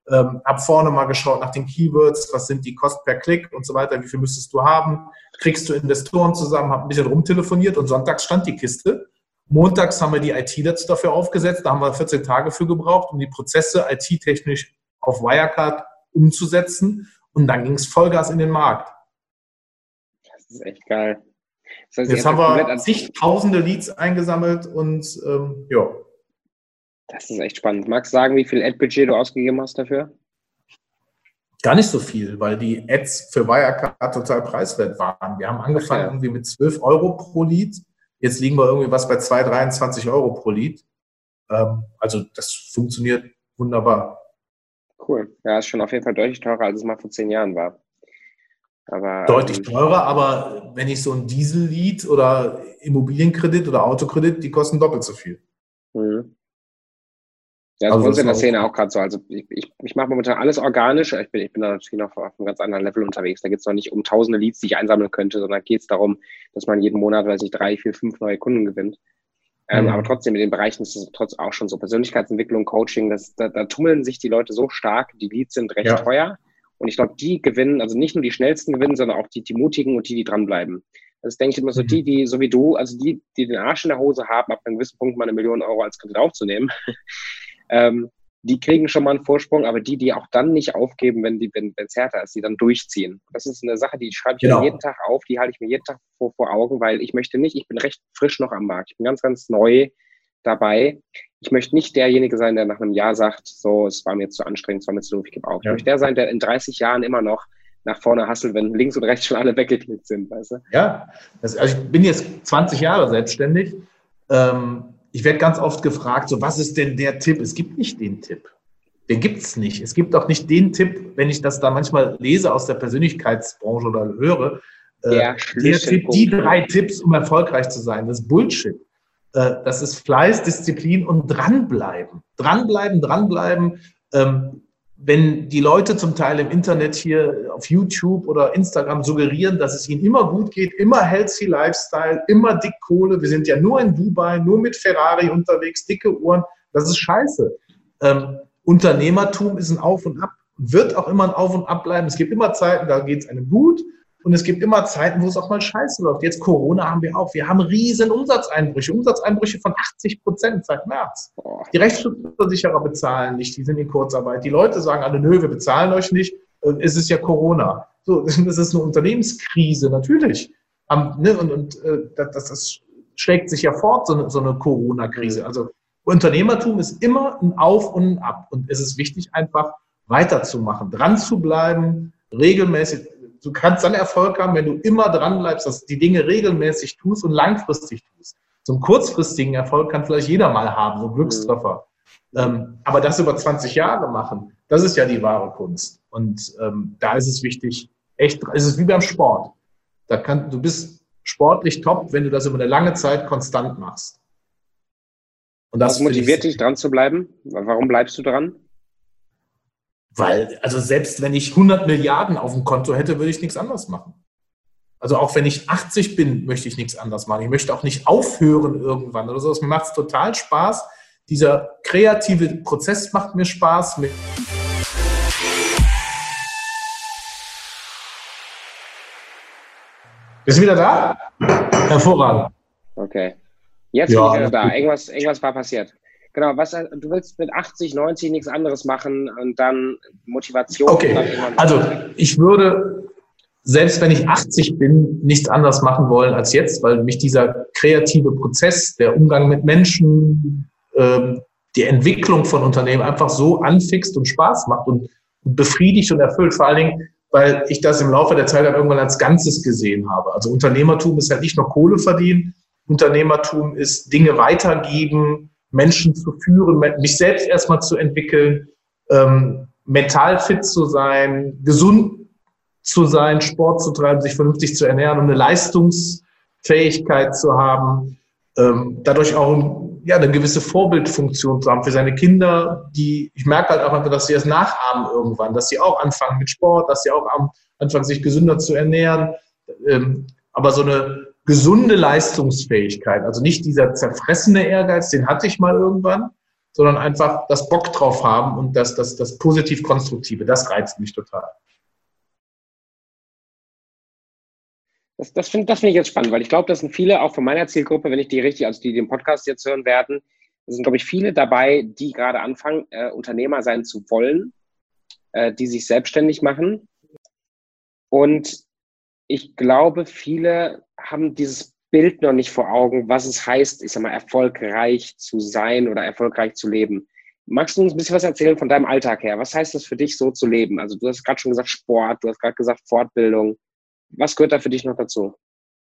S3: ähm, habe vorne mal geschaut nach den Keywords, was sind die Kosten per Klick und so weiter, wie viel müsstest du haben, kriegst du Investoren zusammen, habe ein bisschen rumtelefoniert und sonntags stand die Kiste. Montags haben wir die IT dafür aufgesetzt, da haben wir 14 Tage für gebraucht, um die Prozesse IT-technisch auf Wirecard umzusetzen und dann ging es Vollgas in den Markt.
S2: Das ist echt geil.
S3: Das heißt, Jetzt haben wir zigtausende Leads eingesammelt und ähm, ja.
S2: Das ist echt spannend. Magst du sagen, wie viel Ad-Budget du ausgegeben hast dafür?
S3: Gar nicht so viel, weil die Ads für Wirecard total preiswert waren. Wir haben angefangen okay. irgendwie mit 12 Euro pro Lead. Jetzt liegen wir irgendwie was bei 2, 23 Euro pro Lead. Ähm, also das funktioniert wunderbar.
S2: Cool. Ja, ist schon auf jeden Fall deutlich teurer, als es mal vor zehn Jahren war.
S3: Aber, deutlich ähm, teurer, aber wenn ich so ein Diesel-Lead oder Immobilienkredit oder Autokredit, die kosten doppelt so viel. Mhm.
S2: Ja, also, also uns in der Szene auch gerade so. Also ich, ich, ich mache momentan alles organisch. Ich bin, ich bin da natürlich noch auf einem ganz anderen Level unterwegs. Da geht es noch nicht um tausende Leads, die ich einsammeln könnte, sondern geht es darum, dass man jeden Monat, weiß ich, drei, vier, fünf neue Kunden gewinnt. Ähm, mhm. Aber trotzdem, in den Bereichen ist es trotzdem auch schon so Persönlichkeitsentwicklung, Coaching, das, da, da tummeln sich die Leute so stark, die Leads sind recht ja. teuer. Und ich glaube, die gewinnen, also nicht nur die schnellsten gewinnen, sondern auch die, die mutigen und die, die dranbleiben. Das denke ich immer so, mhm. die, die, so wie du, also die, die den Arsch in der Hose haben, ab einem gewissen Punkt mal eine Million Euro als Kredit aufzunehmen, [LAUGHS] ähm, die kriegen schon mal einen Vorsprung, aber die, die auch dann nicht aufgeben, wenn die, wenn es härter ist, die dann durchziehen. Das ist eine Sache, die schreibe ich genau. mir jeden Tag auf, die halte ich mir jeden Tag vor, vor Augen, weil ich möchte nicht, ich bin recht frisch noch am Markt, ich bin ganz, ganz neu dabei. Ich möchte nicht derjenige sein, der nach einem Jahr sagt, so, es war mir zu anstrengend, es war mir zu doof, ich gebe auf. Ja. Ich möchte der sein, der in 30 Jahren immer noch nach vorne hasselt, wenn links und rechts schon alle weggeklickt sind, weißt du?
S3: Ja, also ich bin jetzt 20 Jahre selbstständig. Ähm, ich werde ganz oft gefragt, so was ist denn der Tipp? Es gibt nicht den Tipp. Den gibt es nicht. Es gibt auch nicht den Tipp, wenn ich das da manchmal lese aus der Persönlichkeitsbranche oder höre. Äh, der, der Tipp, die drei Tipps, um erfolgreich zu sein. Das ist Bullshit. Äh, das ist Fleiß, Disziplin und dranbleiben. Dranbleiben, dranbleiben. Ähm, wenn die Leute zum Teil im Internet hier auf YouTube oder Instagram suggerieren, dass es ihnen immer gut geht, immer healthy Lifestyle, immer dick Kohle, wir sind ja nur in Dubai, nur mit Ferrari unterwegs, dicke Uhren, das ist scheiße. Ähm, Unternehmertum ist ein Auf und Ab, wird auch immer ein Auf und Ab bleiben. Es gibt immer Zeiten, da geht es einem gut und es gibt immer Zeiten, wo es auch mal scheiße läuft. Jetzt Corona haben wir auch. Wir haben riesen Umsatzeinbrüche. Umsatzeinbrüche von 80 Prozent seit März. Die Rechtsschutzversicherer bezahlen nicht. Die sind in Kurzarbeit. Die Leute sagen alle, nö, wir bezahlen euch nicht. Äh, es ist ja Corona. So, [LAUGHS] das ist eine Unternehmenskrise, natürlich. Ne, und, und äh, das, das schlägt sich ja fort, so eine, so eine Corona-Krise. Also Unternehmertum ist immer ein Auf und ein Ab. Und es ist wichtig, einfach weiterzumachen, dran zu bleiben, regelmäßig du kannst dann Erfolg haben, wenn du immer dran bleibst, dass du die Dinge regelmäßig tust und langfristig tust. So einen kurzfristigen Erfolg kann vielleicht jeder mal haben, so ein Glückstreffer. Ähm, aber das über 20 Jahre machen, das ist ja die wahre Kunst. Und ähm, da ist es wichtig, echt, es ist wie beim Sport. Da kann, du bist sportlich top, wenn du das über eine lange Zeit konstant machst.
S2: Und das Was motiviert dich, dran zu bleiben? Warum bleibst du dran?
S3: Weil, also selbst wenn ich 100 Milliarden auf dem Konto hätte, würde ich nichts anderes machen. Also auch wenn ich 80 bin, möchte ich nichts anderes machen. Ich möchte auch nicht aufhören irgendwann oder so. Mir macht es total Spaß. Dieser kreative Prozess macht mir Spaß. Bist du wieder da? Hervorragend.
S2: Okay. Jetzt ja, bin ich wieder da. Irgendwas, irgendwas war passiert. Genau, was du willst mit 80, 90 nichts anderes machen und dann Motivation.
S3: Okay, also ich würde, selbst wenn ich 80 bin, nichts anderes machen wollen als jetzt, weil mich dieser kreative Prozess, der Umgang mit Menschen, ähm, die Entwicklung von Unternehmen einfach so anfixt und Spaß macht und befriedigt und erfüllt. Vor allen Dingen, weil ich das im Laufe der Zeit dann irgendwann als Ganzes gesehen habe. Also Unternehmertum ist halt nicht nur Kohle verdienen, Unternehmertum ist Dinge weitergeben, Menschen zu führen, mich selbst erstmal zu entwickeln, ähm, mental fit zu sein, gesund zu sein, Sport zu treiben, sich vernünftig zu ernähren und eine Leistungsfähigkeit zu haben, ähm, dadurch auch ja, eine gewisse Vorbildfunktion zu haben für seine Kinder, die, ich merke halt auch einfach, dass sie es nachahmen irgendwann, dass sie auch anfangen mit Sport, dass sie auch anfangen, sich gesünder zu ernähren. Ähm, aber so eine gesunde Leistungsfähigkeit. Also nicht dieser zerfressene Ehrgeiz, den hatte ich mal irgendwann, sondern einfach das Bock drauf haben und das, das, das positiv-konstruktive, das reizt mich total.
S2: Das, das finde das find ich jetzt spannend, weil ich glaube, das sind viele, auch von meiner Zielgruppe, wenn ich die richtig, also die den Podcast jetzt hören werden, sind, glaube ich, viele dabei, die gerade anfangen, äh, Unternehmer sein zu wollen, äh, die sich selbstständig machen. Und ich glaube, viele haben dieses Bild noch nicht vor Augen, was es heißt, ich sag mal, erfolgreich zu sein oder erfolgreich zu leben. Magst du uns ein bisschen was erzählen von deinem Alltag her? Was heißt das für dich, so zu leben? Also du hast gerade schon gesagt Sport, du hast gerade gesagt Fortbildung. Was gehört da für dich noch dazu?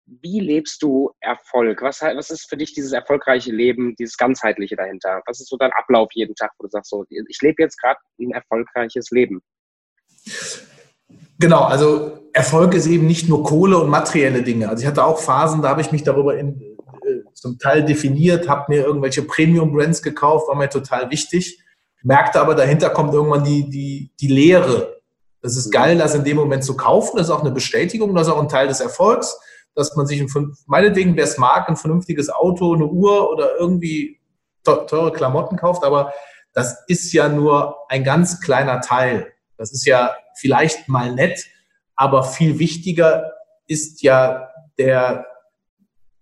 S2: Wie lebst du Erfolg? Was, was ist für dich dieses erfolgreiche Leben, dieses ganzheitliche dahinter? Was ist so dein Ablauf jeden Tag, wo du sagst, so, ich lebe jetzt gerade ein erfolgreiches Leben?
S3: Genau, also Erfolg ist eben nicht nur Kohle und materielle Dinge. Also ich hatte auch Phasen, da habe ich mich darüber in, äh, zum Teil definiert, habe mir irgendwelche Premium-Brands gekauft, war mir total wichtig, merkte aber, dahinter kommt irgendwann die, die, die Lehre. Das ist geil, das in dem Moment zu kaufen. Das ist auch eine Bestätigung, das ist auch ein Teil des Erfolgs, dass man sich, ein, meinetwegen, wer es mag, ein vernünftiges Auto, eine Uhr oder irgendwie teure Klamotten kauft. Aber das ist ja nur ein ganz kleiner Teil. Das ist ja vielleicht mal nett, aber viel wichtiger ist ja der,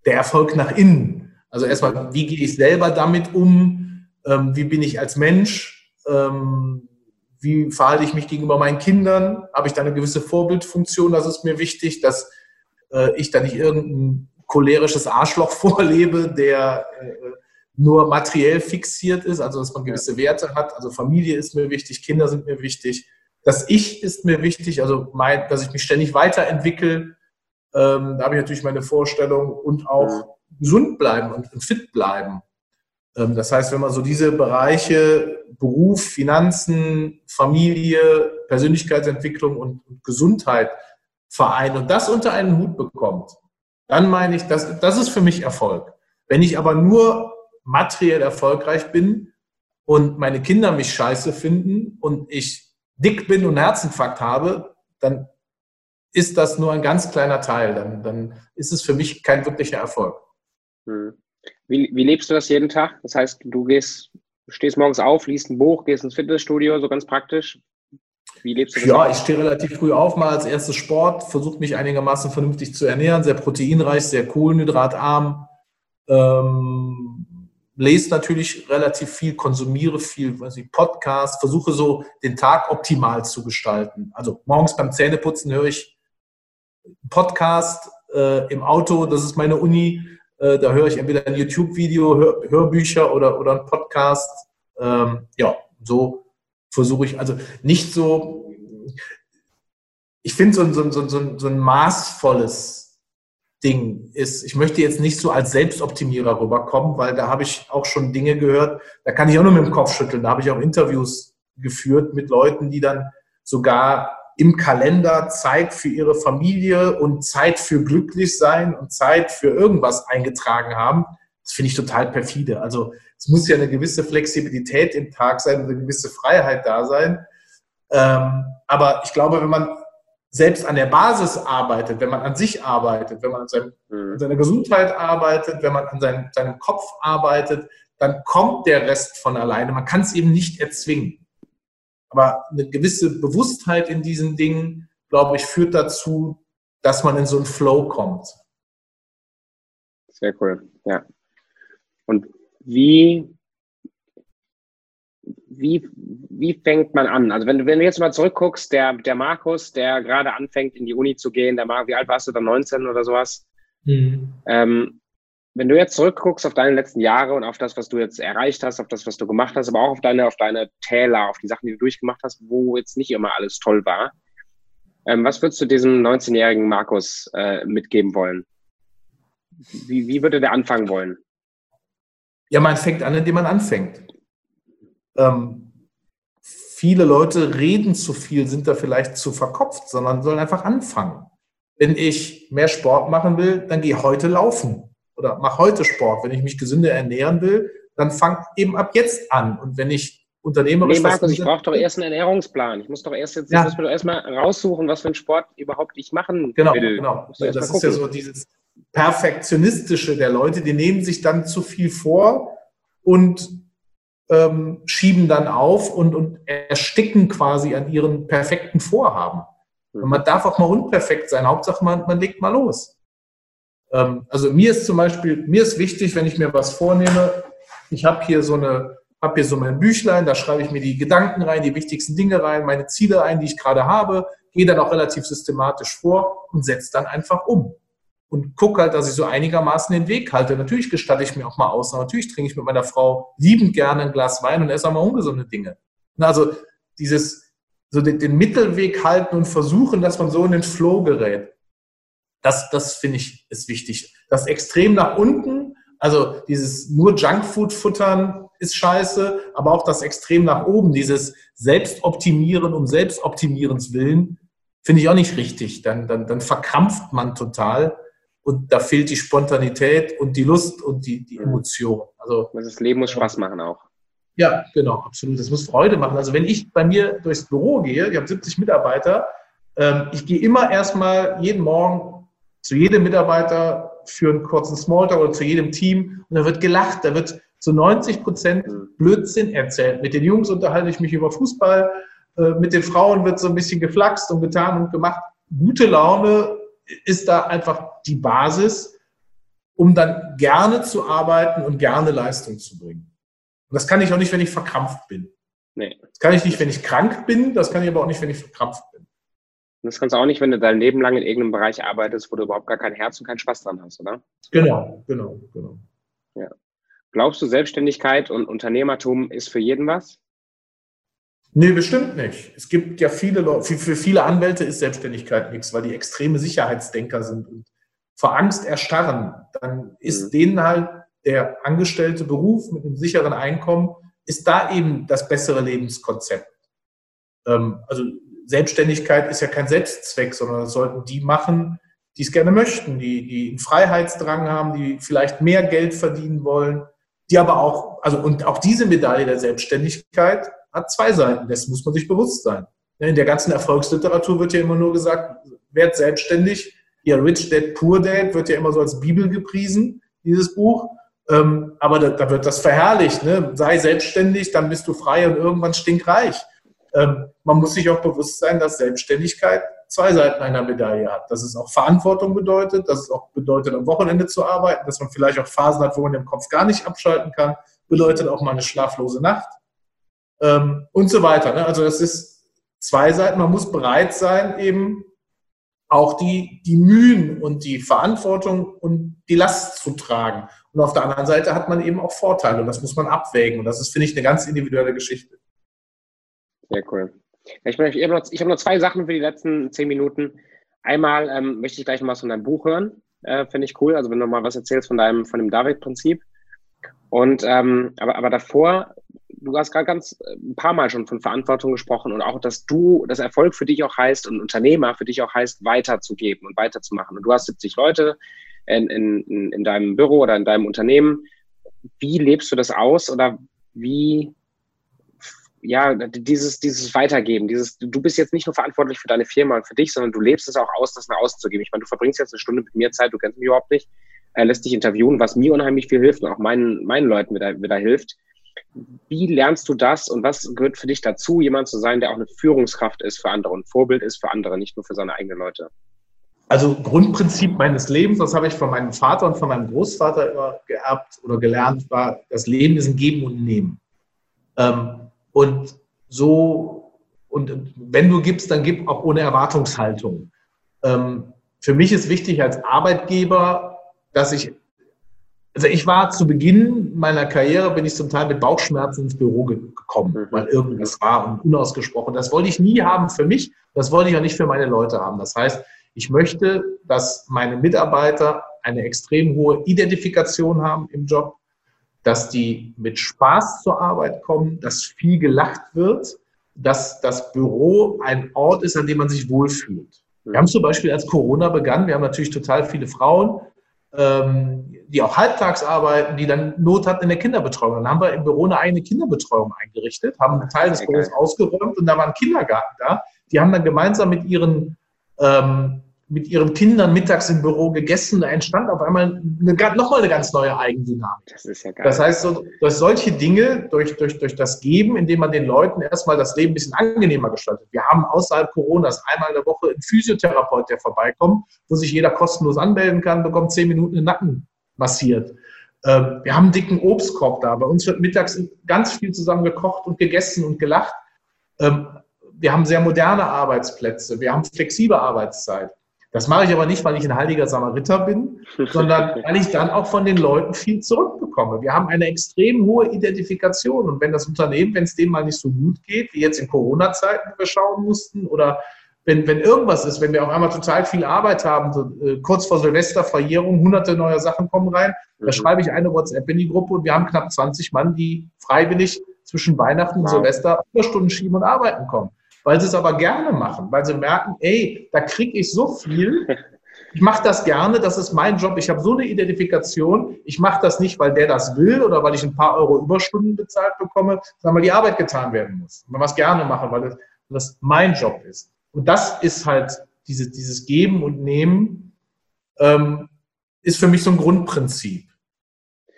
S3: der Erfolg nach innen. Also erstmal, wie gehe ich selber damit um? Ähm, wie bin ich als Mensch? Ähm, wie verhalte ich mich gegenüber meinen Kindern? Habe ich da eine gewisse Vorbildfunktion? Das ist mir wichtig, dass äh, ich da nicht irgendein cholerisches Arschloch [LAUGHS] vorlebe, der äh, nur materiell fixiert ist, also dass man gewisse Werte hat. Also Familie ist mir wichtig, Kinder sind mir wichtig. Das Ich ist mir wichtig, also mein, dass ich mich ständig weiterentwickle. Ähm, da habe ich natürlich meine Vorstellung und auch gesund bleiben und, und fit bleiben. Ähm, das heißt, wenn man so diese Bereiche Beruf, Finanzen, Familie, Persönlichkeitsentwicklung und, Gesundheit vereint und das unter einen Hut bekommt, dann meine ich, das, das ist für mich Erfolg. Wenn ich aber nur materiell erfolgreich bin und meine Kinder mich scheiße finden und ich dick bin und einen Herzinfarkt habe, dann ist das nur ein ganz kleiner Teil. Dann, dann ist es für mich kein wirklicher Erfolg.
S2: Hm. Wie, wie lebst du das jeden Tag? Das heißt, du gehst, stehst morgens auf, liest ein Buch, gehst ins Fitnessstudio, so ganz praktisch.
S3: Wie lebst du das? Ja, ich stehe relativ früh auf, mal als erstes Sport, versuche mich einigermaßen vernünftig zu ernähren, sehr proteinreich, sehr kohlenhydratarm. Ähm, lese natürlich relativ viel, konsumiere viel, weiß ich, Podcast, versuche so den Tag optimal zu gestalten. Also morgens beim Zähneputzen höre ich Podcast äh, im Auto, das ist meine Uni. Äh, da höre ich entweder ein YouTube-Video, Hör, Hörbücher oder, oder ein Podcast. Ähm, ja, so versuche ich, also nicht so, ich finde so, so, so, so, so ein maßvolles Ding ist, ich möchte jetzt nicht so als Selbstoptimierer rüberkommen, weil da habe ich auch schon Dinge gehört, da kann ich auch nur mit dem Kopf schütteln. Da habe ich auch Interviews geführt mit Leuten, die dann sogar im Kalender Zeit für ihre Familie und Zeit für glücklich sein und Zeit für irgendwas eingetragen haben. Das finde ich total perfide. Also es muss ja eine gewisse Flexibilität im Tag sein, eine gewisse Freiheit da sein. Ähm, aber ich glaube, wenn man selbst an der Basis arbeitet, wenn man an sich arbeitet, wenn man an, seinem, mhm. an seiner Gesundheit arbeitet, wenn man an seinem, seinem Kopf arbeitet, dann kommt der Rest von alleine. Man kann es eben nicht erzwingen. Aber eine gewisse Bewusstheit in diesen Dingen, glaube ich, führt dazu, dass man in so einen Flow kommt.
S2: Sehr cool, ja. Und wie, wie, wie fängt man an? Also wenn du, wenn du jetzt mal zurückguckst, der, der Markus, der gerade anfängt, in die Uni zu gehen, der Markus, wie alt warst du da, 19 oder sowas? Mhm. Ähm, wenn du jetzt zurückguckst auf deine letzten Jahre und auf das, was du jetzt erreicht hast, auf das, was du gemacht hast, aber auch auf deine, auf deine Täler, auf die Sachen, die du durchgemacht hast, wo jetzt nicht immer alles toll war, ähm, was würdest du diesem 19-jährigen Markus äh, mitgeben wollen? Wie, wie würde der anfangen wollen?
S3: Ja, man fängt an, indem man anfängt. Ähm, viele Leute reden zu viel, sind da vielleicht zu verkopft, sondern sollen einfach anfangen. Wenn ich mehr Sport machen will, dann gehe heute laufen oder mach heute Sport. Wenn ich mich gesünder ernähren will, dann fang eben ab jetzt an. Und wenn ich unternehmerisch.
S2: Nee, Markus, ich brauche doch erst einen Ernährungsplan. Ich muss doch erst jetzt, ja. ich muss mir doch erstmal raussuchen, was für einen Sport überhaupt ich machen
S3: genau, will. Genau, genau. Das ist ja so dieses Perfektionistische der Leute, die nehmen sich dann zu viel vor und ähm, schieben dann auf und, und ersticken quasi an ihren perfekten Vorhaben. Und man darf auch mal unperfekt sein. Hauptsache, man, man legt mal los. Ähm, also mir ist zum Beispiel, mir ist wichtig, wenn ich mir was vornehme, ich habe hier so eine, habe hier so mein Büchlein, da schreibe ich mir die Gedanken rein, die wichtigsten Dinge rein, meine Ziele ein, die ich gerade habe, gehe dann auch relativ systematisch vor und setze dann einfach um. Und gucke halt, dass ich so einigermaßen den Weg halte. Natürlich gestatte ich mir auch mal aus. Natürlich trinke ich mit meiner Frau liebend gerne ein Glas Wein und esse auch mal ungesunde Dinge. Also dieses, so den, Mittelweg halten und versuchen, dass man so in den Flow gerät. Das, das finde ich ist wichtig. Das Extrem nach unten, also dieses nur Junkfood futtern ist scheiße, aber auch das Extrem nach oben, dieses Selbstoptimieren um Selbstoptimierens willen, finde ich auch nicht richtig. Dann, dann, dann verkrampft man total und da fehlt die Spontanität und die Lust und die, die mhm. Emotion.
S2: Also, das Leben muss Spaß machen auch.
S3: Ja, genau, absolut. Das muss Freude machen. Also wenn ich bei mir durchs Büro gehe, ich habe 70 Mitarbeiter, ähm, ich gehe immer erstmal jeden Morgen zu jedem Mitarbeiter für einen kurzen Smalltalk oder zu jedem Team und da wird gelacht, da wird zu 90 Prozent mhm. Blödsinn erzählt. Mit den Jungs unterhalte ich mich über Fußball, äh, mit den Frauen wird so ein bisschen geflaxt und getan und gemacht. Gute Laune ist da einfach die Basis, um dann gerne zu arbeiten und gerne Leistung zu bringen. Und das kann ich auch nicht, wenn ich verkrampft bin. Nee. Das kann ich nicht, wenn ich krank bin, das kann ich aber auch nicht, wenn ich verkrampft bin.
S2: Und das kannst du auch nicht, wenn du dein Leben lang in irgendeinem Bereich arbeitest, wo du überhaupt gar kein Herz und keinen Spaß dran hast, oder?
S3: Genau, genau, genau.
S2: Ja. Glaubst du, Selbstständigkeit und Unternehmertum ist für jeden was?
S3: Nee, bestimmt nicht. Es gibt ja viele Leute, für, für viele Anwälte ist Selbstständigkeit nichts, weil die extreme Sicherheitsdenker sind und vor Angst erstarren. Dann ist mhm. denen halt der angestellte Beruf mit einem sicheren Einkommen, ist da eben das bessere Lebenskonzept. Ähm, also Selbstständigkeit ist ja kein Selbstzweck, sondern das sollten die machen, die es gerne möchten, die, die einen Freiheitsdrang haben, die vielleicht mehr Geld verdienen wollen, die aber auch, also und auch diese Medaille der Selbstständigkeit hat zwei Seiten, das muss man sich bewusst sein. In der ganzen Erfolgsliteratur wird ja immer nur gesagt, werd selbstständig. Ja, Rich Dad, Poor Dad wird ja immer so als Bibel gepriesen, dieses Buch. Ähm, aber da, da, wird das verherrlicht. Ne? Sei selbstständig, dann bist du frei und irgendwann stinkreich. Ähm, man muss sich auch bewusst sein, dass Selbstständigkeit zwei Seiten einer Medaille hat. Dass es auch Verantwortung bedeutet, dass es auch bedeutet, am Wochenende zu arbeiten, dass man vielleicht auch Phasen hat, wo man den Kopf gar nicht abschalten kann, bedeutet auch mal eine schlaflose Nacht ähm, und so weiter. Ne? Also das ist zwei Seiten. Man muss bereit sein, eben auch die, die Mühen und die Verantwortung und die Last zu tragen. Und auf der anderen Seite hat man eben auch Vorteile und das muss man abwägen. Und das ist, finde ich, eine ganz individuelle Geschichte.
S2: Sehr cool. Ich, ich habe noch, hab noch, zwei Sachen für die letzten zehn Minuten. Einmal ähm, möchte ich gleich noch was von deinem Buch hören. Äh, finde ich cool. Also wenn du mal was erzählst von deinem, von dem David-Prinzip. Und ähm, aber, aber davor, du hast gerade ganz äh, ein paar Mal schon von Verantwortung gesprochen und auch, dass du, das Erfolg für dich auch heißt und Unternehmer für dich auch heißt, weiterzugeben und weiterzumachen. Und du hast 70 Leute in, in, in deinem Büro oder in deinem Unternehmen. Wie lebst du das aus oder wie ja, dieses, dieses Weitergeben, dieses, du bist jetzt nicht nur verantwortlich für deine Firma und für dich, sondern du lebst es auch aus, das nach außen zu geben. Ich meine, du verbringst jetzt eine Stunde mit mir Zeit, du kennst mich überhaupt nicht, äh, lässt dich interviewen, was mir unheimlich viel hilft und auch meinen, meinen Leuten wieder, wieder hilft. Wie lernst du das und was gehört für dich dazu, jemand zu sein, der auch eine Führungskraft ist für andere und Vorbild ist für andere, nicht nur für seine eigenen Leute?
S3: Also Grundprinzip meines Lebens, das habe ich von meinem Vater und von meinem Großvater immer geerbt oder gelernt, war, das Leben ist ein Geben und Nehmen. Ähm, und so, und wenn du gibst, dann gib auch ohne Erwartungshaltung. Ähm, für mich ist wichtig als Arbeitgeber, dass ich, also ich war zu Beginn meiner Karriere, bin ich zum Teil mit Bauchschmerzen ins Büro gekommen, mhm. weil irgendwas war und unausgesprochen. Das wollte ich nie haben für mich, das wollte ich auch nicht für meine Leute haben. Das heißt, ich möchte, dass meine Mitarbeiter eine extrem hohe Identifikation haben im Job, dass die mit Spaß zur Arbeit kommen, dass viel gelacht wird, dass das Büro ein Ort ist, an dem man sich wohlfühlt. Wir haben zum Beispiel, als Corona begann, wir haben natürlich total viele Frauen, die auch halbtags arbeiten, die dann Not hatten in der Kinderbetreuung. Dann haben wir im Büro eine eigene Kinderbetreuung eingerichtet, haben einen Teil des Büros ausgeräumt und da war ein Kindergarten da. Die haben dann gemeinsam mit ihren ähm, mit ihren Kindern mittags im Büro gegessen. Da entstand auf einmal eine, nochmal eine ganz neue Eigendynamik. Das ist ja geil. Das heißt, so, durch solche Dinge, durch, durch, durch das Geben, indem man den Leuten erstmal das Leben ein bisschen angenehmer gestaltet. Wir haben außerhalb Coronas einmal in der Woche einen Physiotherapeut, der vorbeikommt, wo sich jeder kostenlos anmelden kann, bekommt zehn Minuten den Nacken massiert. Ähm, wir haben einen dicken Obstkorb da. Bei uns wird mittags ganz viel zusammen gekocht und gegessen und gelacht. Ähm, wir haben sehr moderne Arbeitsplätze. Wir haben flexible Arbeitszeit. Das mache ich aber nicht, weil ich ein heiliger Samariter bin, [LAUGHS] sondern weil ich dann auch von den Leuten viel zurückbekomme. Wir haben eine extrem hohe Identifikation. Und wenn das Unternehmen, wenn es dem mal nicht so gut geht, wie jetzt in Corona-Zeiten, wir schauen mussten, oder wenn, wenn irgendwas ist, wenn wir auf einmal total viel Arbeit haben, so, äh, kurz vor Silvester, Verjährung, hunderte neue Sachen kommen rein, mhm. da schreibe ich eine WhatsApp in die Gruppe und wir haben knapp 20 Mann, die freiwillig zwischen Weihnachten und Silvester Überstunden schieben und arbeiten kommen weil sie es aber gerne machen, weil sie merken, ey, da kriege ich so viel. Ich mache das gerne, das ist mein Job. Ich habe so eine Identifikation. Ich mache das nicht, weil der das will oder weil ich ein paar Euro Überstunden bezahlt bekomme, sondern weil die Arbeit getan werden muss. Und man was gerne mache, weil das, das mein Job ist. Und das ist halt diese, dieses Geben und Nehmen, ähm, ist für mich so ein Grundprinzip.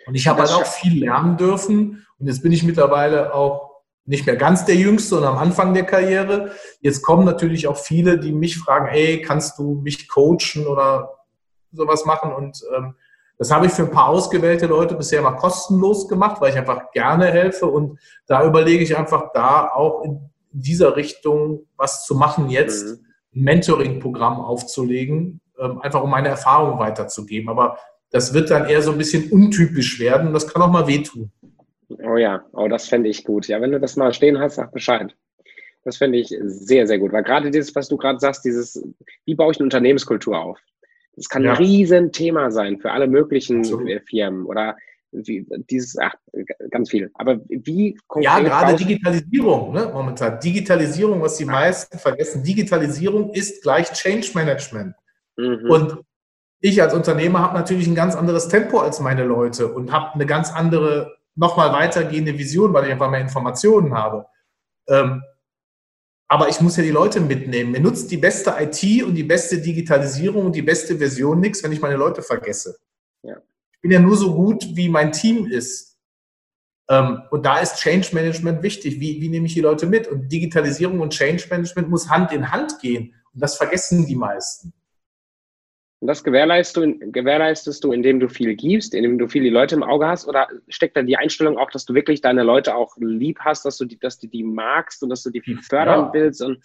S3: Und ich habe halt auch viel lernen dürfen. Und jetzt bin ich mittlerweile auch nicht mehr ganz der Jüngste und am Anfang der Karriere. Jetzt kommen natürlich auch viele, die mich fragen, hey, kannst du mich coachen oder sowas machen? Und ähm, das habe ich für ein paar ausgewählte Leute bisher mal kostenlos gemacht, weil ich einfach gerne helfe. Und da überlege ich einfach, da auch in dieser Richtung was zu machen jetzt, mhm. ein Mentoring-Programm aufzulegen, ähm, einfach um meine Erfahrung weiterzugeben. Aber das wird dann eher so ein bisschen untypisch werden. Das kann auch mal wehtun.
S2: Oh ja, oh, das fände ich gut. Ja, wenn du das mal stehen hast, sag Bescheid. Das fände ich sehr, sehr gut. Weil gerade dieses, was du gerade sagst, dieses, wie baue ich eine Unternehmenskultur auf? Das kann ja. ein Riesenthema sein für alle möglichen so. Firmen oder wie, dieses, ach, ganz viel. Aber wie
S3: Ja, gerade Digitalisierung, ne, momentan. Digitalisierung, was die meisten vergessen. Digitalisierung ist gleich Change Management. Mhm. Und ich als Unternehmer habe natürlich ein ganz anderes Tempo als meine Leute und habe eine ganz andere nochmal weitergehende Vision, weil ich einfach mehr Informationen habe. Ähm, aber ich muss ja die Leute mitnehmen. Mir nutzt die beste IT und die beste Digitalisierung und die beste Version nichts, wenn ich meine Leute vergesse. Ja. Ich bin ja nur so gut, wie mein Team ist. Ähm, und da ist Change Management wichtig. Wie, wie nehme ich die Leute mit? Und Digitalisierung und Change Management muss Hand in Hand gehen. Und das vergessen die meisten.
S2: Und das gewährleistest du, gewährleistest du, indem du viel gibst, indem du viele Leute im Auge hast? Oder steckt da die Einstellung auch, dass du wirklich deine Leute auch lieb hast, dass du die, dass du die magst und dass du die viel fördern ja. willst? Und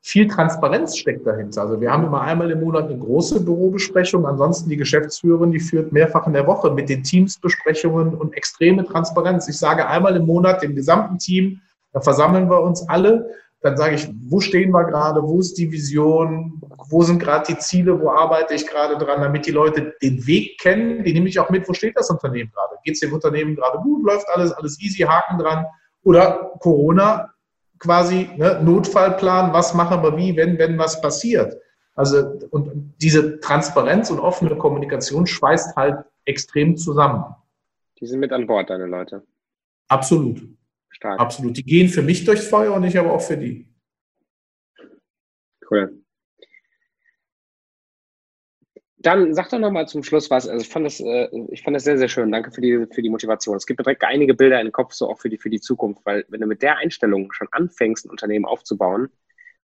S3: viel Transparenz steckt dahinter. Also wir haben immer einmal im Monat eine große Bürobesprechung. Ansonsten die Geschäftsführerin, die führt mehrfach in der Woche mit den Teams Besprechungen und extreme Transparenz. Ich sage einmal im Monat dem gesamten Team, da versammeln wir uns alle dann sage ich, wo stehen wir gerade, wo ist die Vision, wo sind gerade die Ziele, wo arbeite ich gerade dran, damit die Leute den Weg kennen, die nehme ich auch mit, wo steht das Unternehmen gerade? Geht es dem Unternehmen gerade gut, läuft alles, alles easy, Haken dran? Oder Corona quasi, ne, Notfallplan, was machen wir wie, wenn, wenn was passiert? Also, und diese Transparenz und offene Kommunikation schweißt halt extrem zusammen.
S2: Die sind mit an Bord, deine Leute.
S3: Absolut. Stark. Absolut. Die gehen für mich durchs Feuer und ich aber auch für die.
S2: Cool. Dann sag doch nochmal zum Schluss was. Also ich fand das, äh, ich fand das sehr, sehr schön. Danke für die, für die Motivation. Es gibt mir direkt einige Bilder in den Kopf, so auch für die, für die Zukunft, weil wenn du mit der Einstellung schon anfängst, ein Unternehmen aufzubauen,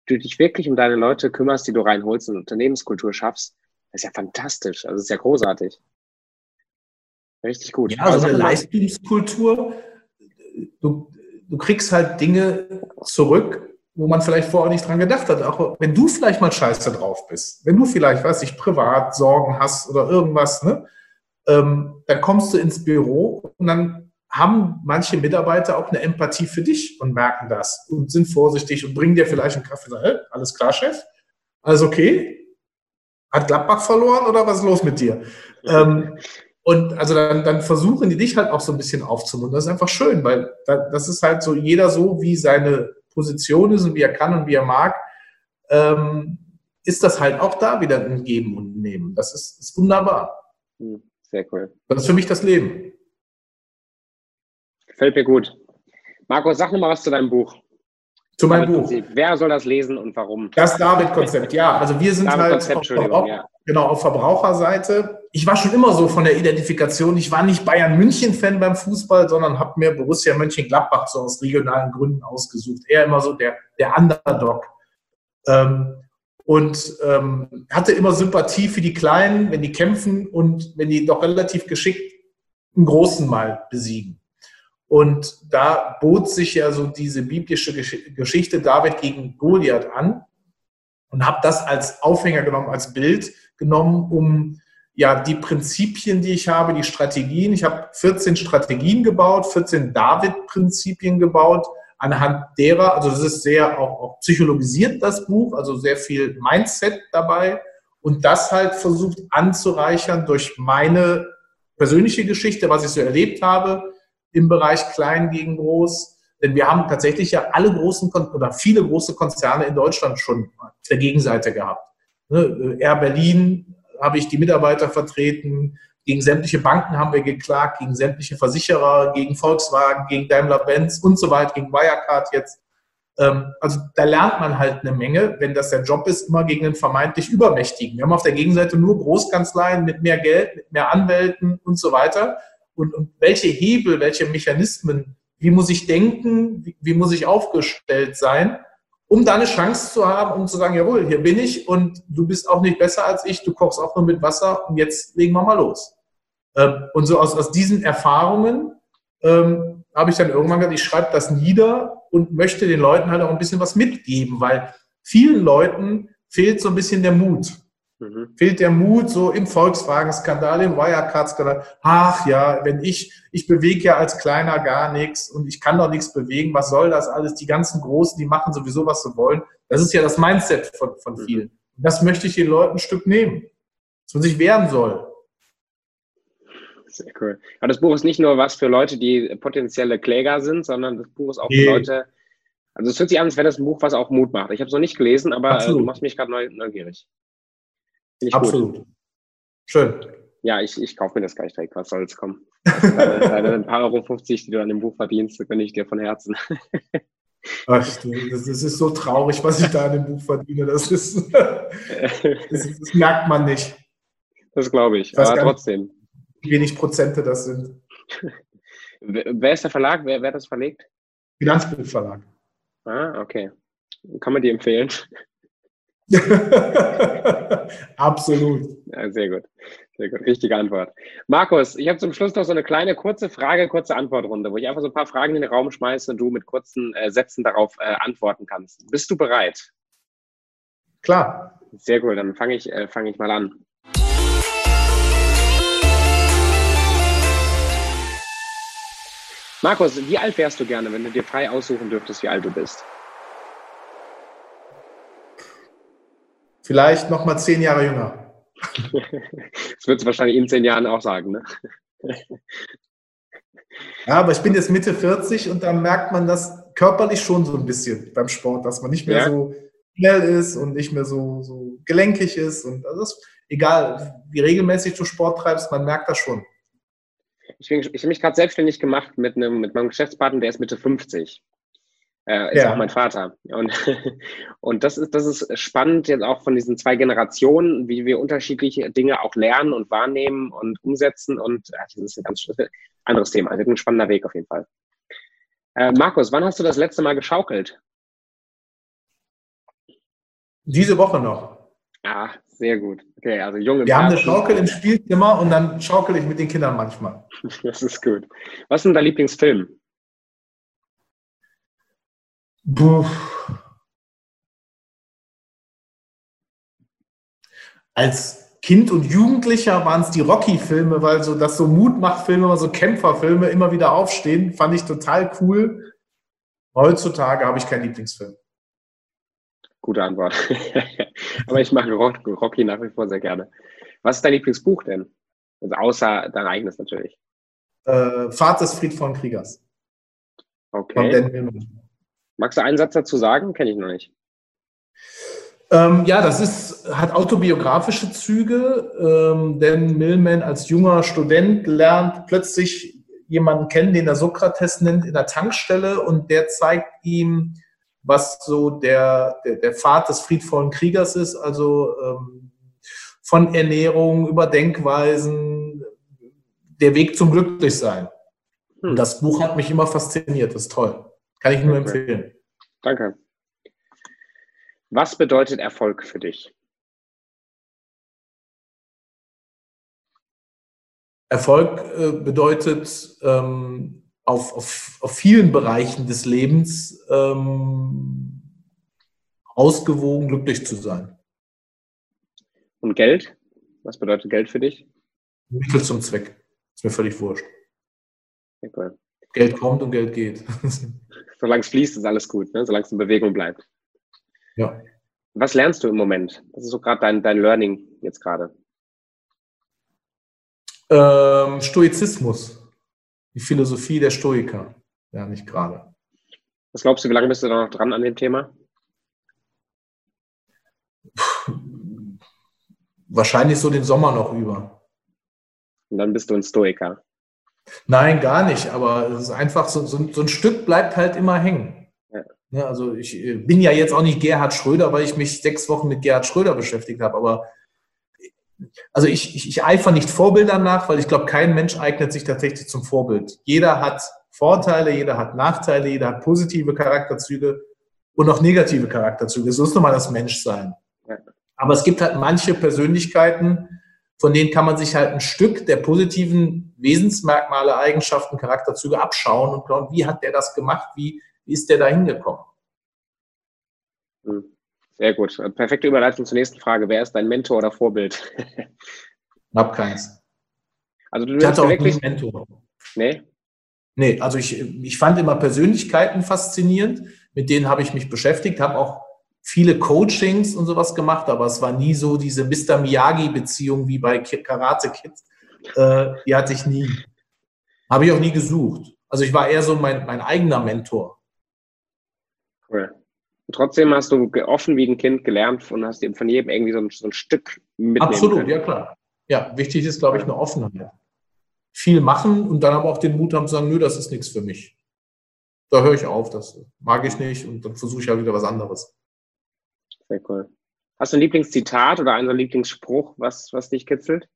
S2: du dich wirklich um deine Leute kümmerst, die du reinholst und Unternehmenskultur schaffst, das ist ja fantastisch. Also das ist ja großartig. Richtig gut.
S3: Ja, also eine Leistungskultur. Du, du kriegst halt Dinge zurück, wo man vielleicht vorher nicht dran gedacht hat. Auch wenn du vielleicht mal scheiße drauf bist, wenn du vielleicht, weiß ich, privat Sorgen hast oder irgendwas, ne, ähm, dann kommst du ins Büro und dann haben manche Mitarbeiter auch eine Empathie für dich und merken das und sind vorsichtig und bringen dir vielleicht einen Kaffee hey, alles klar, Chef? Alles okay? Hat Gladbach verloren oder was ist los mit dir? [LAUGHS] Ähm, und also dann, dann versuchen die dich halt auch so ein bisschen aufzumuntern. Das ist einfach schön, weil das ist halt so, jeder so, wie seine Position ist und wie er kann und wie er mag, ähm, ist das halt auch da wieder ein Geben und Nehmen. Das ist, ist wunderbar.
S2: Hm, sehr cool.
S3: Das ist für mich das Leben.
S2: Gefällt mir gut. Markus, sag nochmal was zu deinem Buch. Zu meinem Buch. Wer soll das lesen und warum?
S3: Das David-Konzept, ja. Also wir sind halt auf, auf, ja. Genau, auf Verbraucherseite. Ich war schon immer so von der Identifikation. Ich war nicht Bayern München-Fan beim Fußball, sondern habe mir Borussia Mönchengladbach so aus regionalen Gründen ausgesucht. Eher immer so der, der Underdog. Ähm, und ähm, hatte immer Sympathie für die Kleinen, wenn die kämpfen und wenn die doch relativ geschickt einen Großen mal besiegen. Und da bot sich ja so diese biblische Geschichte David gegen Goliath an und habe das als Aufhänger genommen, als Bild genommen, um ja die Prinzipien, die ich habe, die Strategien. Ich habe 14 Strategien gebaut, 14 David-Prinzipien gebaut, anhand derer, also das ist sehr auch, auch psychologisiert, das Buch, also sehr viel Mindset dabei und das halt versucht anzureichern durch meine persönliche Geschichte, was ich so erlebt habe, im Bereich Klein gegen Groß. Denn wir haben tatsächlich ja alle großen oder viele große Konzerne in Deutschland schon auf der Gegenseite gehabt. Ne, Air Berlin habe ich die Mitarbeiter vertreten, gegen sämtliche Banken haben wir geklagt, gegen sämtliche Versicherer, gegen Volkswagen, gegen Daimler-Benz und so weiter, gegen Wirecard jetzt. Ähm, also da lernt man halt eine Menge, wenn das der Job ist, immer gegen den vermeintlich Übermächtigen. Wir haben auf der Gegenseite nur Großkanzleien mit mehr Geld, mit mehr Anwälten und so weiter und, und welche Hebel, welche Mechanismen, wie muss ich denken, wie, wie muss ich aufgestellt sein, um da eine Chance zu haben, um zu sagen, jawohl, hier bin ich und du bist auch nicht besser als ich, du kochst auch nur mit Wasser und jetzt legen wir mal los. Ähm, und so aus, aus diesen Erfahrungen ähm, habe ich dann irgendwann gesagt, ich schreibe das nieder und möchte den Leuten halt auch ein bisschen was mitgeben, weil vielen Leuten fehlt so ein bisschen der Mut. Mhm. Fehlt der Mut, so im Volkswagen-Skandal, im Wirecard-Skandal. Ach ja, wenn ich, ich bewege ja als Kleiner gar nichts und ich kann doch nichts bewegen, was soll das alles? Die ganzen Großen, die machen sowieso, was sie wollen. Das ist ja das Mindset von, von mhm. vielen. Das möchte ich den Leuten ein Stück nehmen, dass man sich wehren soll.
S2: Sehr cool. Aber das Buch ist nicht nur was für Leute, die potenzielle Kläger sind, sondern das Buch ist auch nee. für Leute, also es hört sich an, als wäre das ein Buch, was auch Mut macht. Ich habe es noch nicht gelesen, aber äh, du machst mich gerade neugierig.
S3: Absolut. Gut. Schön.
S2: Ja, ich, ich kaufe mir das gleich direkt. Was soll es kommen? Deine, deine paar Euro 50, die du an dem Buch verdienst, gönne ich dir von Herzen. [LAUGHS]
S3: Ach, das, ist so traurig, was ich da an dem Buch verdiene. Das, ist, [LAUGHS] das, ist, das merkt man nicht.
S2: Das glaube ich, aber trotzdem.
S3: Wie wenig Prozente das sind.
S2: Wer ist der Verlag? Wer, wer hat das verlegt?
S3: Finanzbuchverlag.
S2: Ah, okay. Kann man die empfehlen? [LAUGHS]
S3: Absolut.
S2: Ja, sehr gut. Sehr gut. Richtige Antwort. Markus, ich habe zum Schluss noch so eine kleine kurze Frage, kurze Antwortrunde, wo ich einfach so ein paar Fragen in den Raum schmeiße und du mit kurzen äh, Sätzen darauf äh, antworten kannst. Bist du bereit?
S3: Klar.
S2: Sehr gut, dann fange ich, äh, fang ich mal an. Markus, wie alt wärst du gerne, wenn du dir frei aussuchen dürftest, wie alt du bist?
S3: Vielleicht noch mal zehn Jahre jünger.
S2: das wird es wahrscheinlich in zehn Jahren auch sagen, ne?
S3: Ja, aber ich bin jetzt Mitte 40 und da merkt man das körperlich schon so ein bisschen beim Sport, dass man nicht mehr ja. so schnell ist und nicht mehr so, so gelenkig ist. Und also das, egal, wie regelmäßig du Sport treibst, man merkt das schon.
S2: Ich, ich habe mich gerade selbstständig gemacht mit, einem, mit meinem Geschäftspartner, der ist Mitte 50. Äh, ist ja. auch mein Vater. Und, [LAUGHS] und das ist, das ist spannend jetzt auch von diesen zwei Generationen, wie wir unterschiedliche Dinge auch lernen und wahrnehmen und umsetzen. Und ja, das ist ein ganz anderes Thema. Also ein spannender Weg auf jeden Fall. Äh, Markus, wann hast du das letzte Mal geschaukelt?
S3: Diese Woche noch.
S2: Ah, sehr gut. Okay, also junge.
S3: Wir haben eine Schaukel im Spielzimmer und dann schaukel ich mit den Kindern manchmal. [LAUGHS]
S2: Das ist gut. Was ist denn dein Lieblingsfilm?
S3: Als Kind und Jugendlicher waren es die Rocky-Filme, weil so das so Mutmachfilme, so Kämpferfilme immer wieder aufstehen, fand ich total cool. Heutzutage habe ich keinen Lieblingsfilm.
S2: Gute Antwort. [LAUGHS] Aber ich mag Rocky nach wie vor sehr gerne. Was ist dein Lieblingsbuch denn? Also außer dein eigenes natürlich.
S3: Äh, Fahrt des Friedvollen Kriegers.
S2: Okay. Von Dan Magst du einen Satz dazu sagen? Kenne ich noch nicht.
S3: Ähm, ja, das ist, hat autobiografische Züge, ähm, denn Millman als junger Student lernt plötzlich jemanden kennen, den er Sokrates nennt, in der Tankstelle und der zeigt ihm, was so der, der, der Pfad des friedvollen Kriegers ist, also ähm, von Ernährung über Denkweisen, der Weg zum Glücklichsein. Hm. Das Buch hat mich immer fasziniert, das ist toll. Kann ich nur okay. empfehlen.
S2: Danke. Was bedeutet Erfolg für dich?
S3: Erfolg äh, bedeutet ähm, auf, auf, auf vielen Bereichen des Lebens ähm, ausgewogen, glücklich zu sein.
S2: Und Geld? Was bedeutet Geld für dich?
S3: Mittel zum Zweck. Ist mir völlig wurscht. cool. Geld kommt und Geld geht. [LAUGHS]
S2: Solange es fließt, ist alles gut, ne? solange es in Bewegung bleibt.
S3: Ja.
S2: Was lernst du im Moment? Was ist so gerade dein, dein Learning jetzt gerade?
S3: Ähm, Stoizismus. Die Philosophie der Stoiker. Ja, nicht gerade.
S2: Was glaubst du, wie lange bist du da noch dran an dem Thema?
S3: Wahrscheinlich so den Sommer noch über.
S2: Und dann bist du ein Stoiker.
S3: Nein, gar nicht. Aber es ist einfach so, so, so ein Stück bleibt halt immer hängen. Ja. Ne, also ich äh, bin ja jetzt auch nicht Gerhard Schröder, weil ich mich sechs Wochen mit Gerhard Schröder beschäftigt habe. Aber also ich, ich, ich eifere nicht Vorbildern nach, weil ich glaube, kein Mensch eignet sich tatsächlich zum Vorbild. Jeder hat Vorteile, jeder hat Nachteile, jeder hat positive Charakterzüge und auch negative Charakterzüge. So ist nun mal das Menschsein. Aber es gibt halt manche Persönlichkeiten, von denen kann man sich halt ein Stück der positiven Wesensmerkmale, Eigenschaften, Charakterzüge abschauen und schauen, wie hat der das gemacht, wie, wie ist der da hingekommen.
S2: Hm. Sehr gut. Perfekte Überleitung zur nächsten Frage. Wer ist dein Mentor oder Vorbild?
S3: Hab keins.
S2: Also du ich hatte auch wirklich... nie einen Mentor.
S3: Nee? Nee, also ich, ich fand immer Persönlichkeiten faszinierend. Mit denen habe ich mich beschäftigt, habe auch viele Coachings und sowas gemacht, aber es war nie so diese Mr. Miyagi-Beziehung wie bei Karate Kid. Äh, die hatte ich nie. Habe ich auch nie gesucht. Also ich war eher so mein, mein eigener Mentor.
S2: Cool. Und trotzdem hast du offen wie ein Kind gelernt und hast eben von jedem irgendwie so ein, so ein Stück
S3: mitnehmen Absolut, können. ja klar. Ja, wichtig ist, glaube ich, eine Offenheit. Viel machen und dann aber auch den Mut haben zu sagen, nö, das ist nichts für mich. Da höre ich auf, das mag ich nicht und dann versuche ich halt wieder was anderes.
S2: Sehr cool. Hast du ein Lieblingszitat oder einen Lieblingsspruch, was, was dich kitzelt?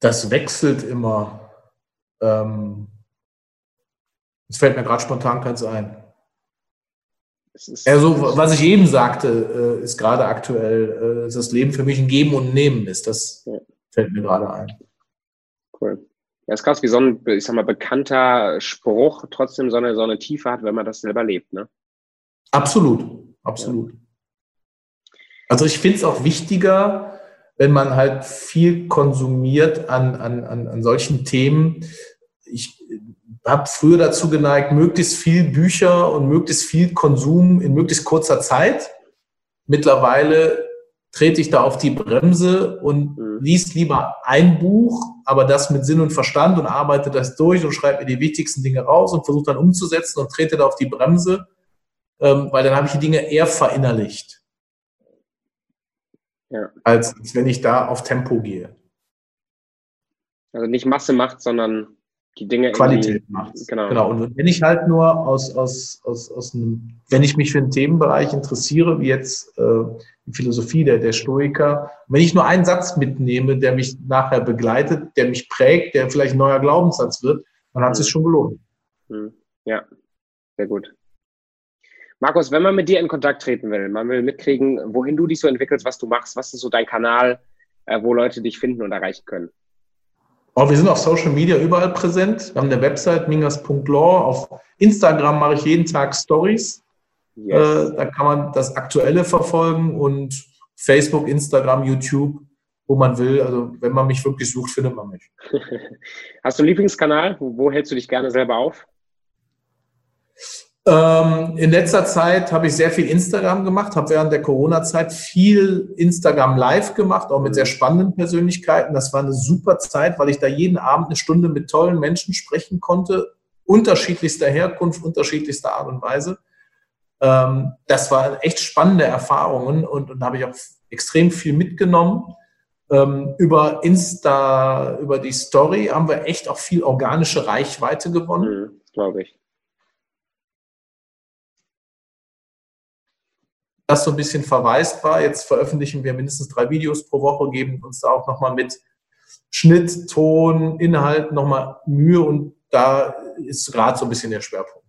S3: Das wechselt immer. Ähm, es fällt mir gerade spontan keins ein. Also, was ich eben sagte, äh, ist gerade aktuell, äh, dass das Leben für mich ein Geben und Nehmen ist. Das ja. fällt mir gerade ein.
S2: Cool. Ja, ist krass, wie so ein, ich sag mal, bekannter Spruch trotzdem so eine, so eine Tiefe hat, wenn man das selber lebt, ne?
S3: Absolut, absolut. Ja. Also ich finde es auch wichtiger, wenn man halt viel konsumiert an, an, an, an solchen Themen. Ich habe früher dazu geneigt, möglichst viel Bücher und möglichst viel Konsum in möglichst kurzer Zeit. Mittlerweile trete ich da auf die Bremse und mhm. liest lieber ein Buch, aber das mit Sinn und Verstand und arbeite das durch und schreibe mir die wichtigsten Dinge raus und versuche dann umzusetzen und trete da auf die Bremse, ähm, weil dann habe ich die Dinge eher verinnerlicht. Ja. Als, als wenn ich da auf Tempo gehe.
S2: Also nicht Masse macht, sondern die Dinge
S3: Qualität macht. Genau. genau. Und wenn ich halt nur aus, aus, aus, aus einem, wenn ich mich für einen Themenbereich interessiere, wie jetzt äh, die Philosophie der, der Stoiker, wenn ich nur einen Satz mitnehme, der mich nachher begleitet, der mich prägt, der vielleicht ein neuer Glaubenssatz wird, dann hat es sich mhm. schon gelohnt.
S2: Mhm. Ja, sehr gut. Markus, wenn man mit dir in Kontakt treten will, man will mitkriegen, wohin du dich so entwickelst, was du machst, was ist so dein Kanal, äh, wo Leute dich finden und erreichen können?
S3: Oh, wir sind auf Social Media überall präsent. Wir haben eine Website mingas.law. Auf Instagram mache ich jeden Tag Stories. Yes. Äh, da kann man das Aktuelle verfolgen und Facebook, Instagram, YouTube, wo man will. Also wenn man mich wirklich sucht, findet man mich. [LAUGHS]
S2: Hast du einen Lieblingskanal? Wo, wo hältst du dich gerne selber auf?
S3: Ähm, in letzter Zeit habe ich sehr viel Instagram gemacht, habe während der Corona-Zeit viel Instagram live gemacht, auch mit sehr spannenden Persönlichkeiten. Das war eine super Zeit, weil ich da jeden Abend eine Stunde mit tollen Menschen sprechen konnte, unterschiedlichster Herkunft, unterschiedlichster Art und Weise. Ähm, das waren echt spannende Erfahrungen und, und da habe ich auch extrem viel mitgenommen. Ähm, über Insta, über die Story haben wir echt auch viel organische Reichweite gewonnen. Mhm,
S2: Glaube ich.
S3: Das so ein bisschen verwaist war. Jetzt veröffentlichen wir mindestens drei Videos pro Woche, geben uns da auch nochmal mit Schnitt, Ton, Inhalt nochmal Mühe und da ist gerade so ein bisschen der Schwerpunkt.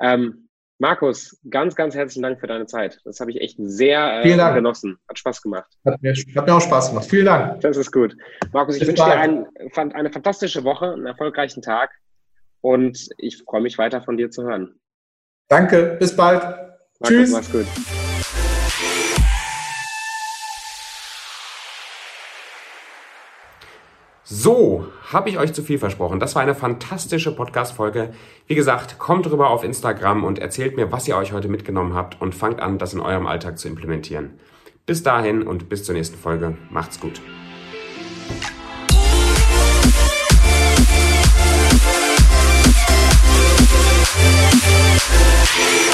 S2: Ähm, Markus, ganz, ganz herzlichen Dank für deine Zeit. Das habe ich echt sehr äh, genossen. Hat Spaß gemacht.
S3: Hat mir, hat mir, auch Spaß gemacht. Vielen Dank.
S2: Das ist gut. Markus, ich wünsche dir ein, eine fantastische Woche, einen erfolgreichen Tag und ich freue mich weiter von dir zu hören.
S3: Danke, bis bald.
S2: Marco, Tschüss. Mach's gut.
S1: So, habe ich euch zu viel versprochen. Das war eine fantastische Podcast-Folge. Wie gesagt, kommt rüber auf Instagram und erzählt mir, was ihr euch heute mitgenommen habt und fangt an, das in eurem Alltag zu implementieren. Bis dahin und bis zur nächsten Folge. Macht's gut. Yeah.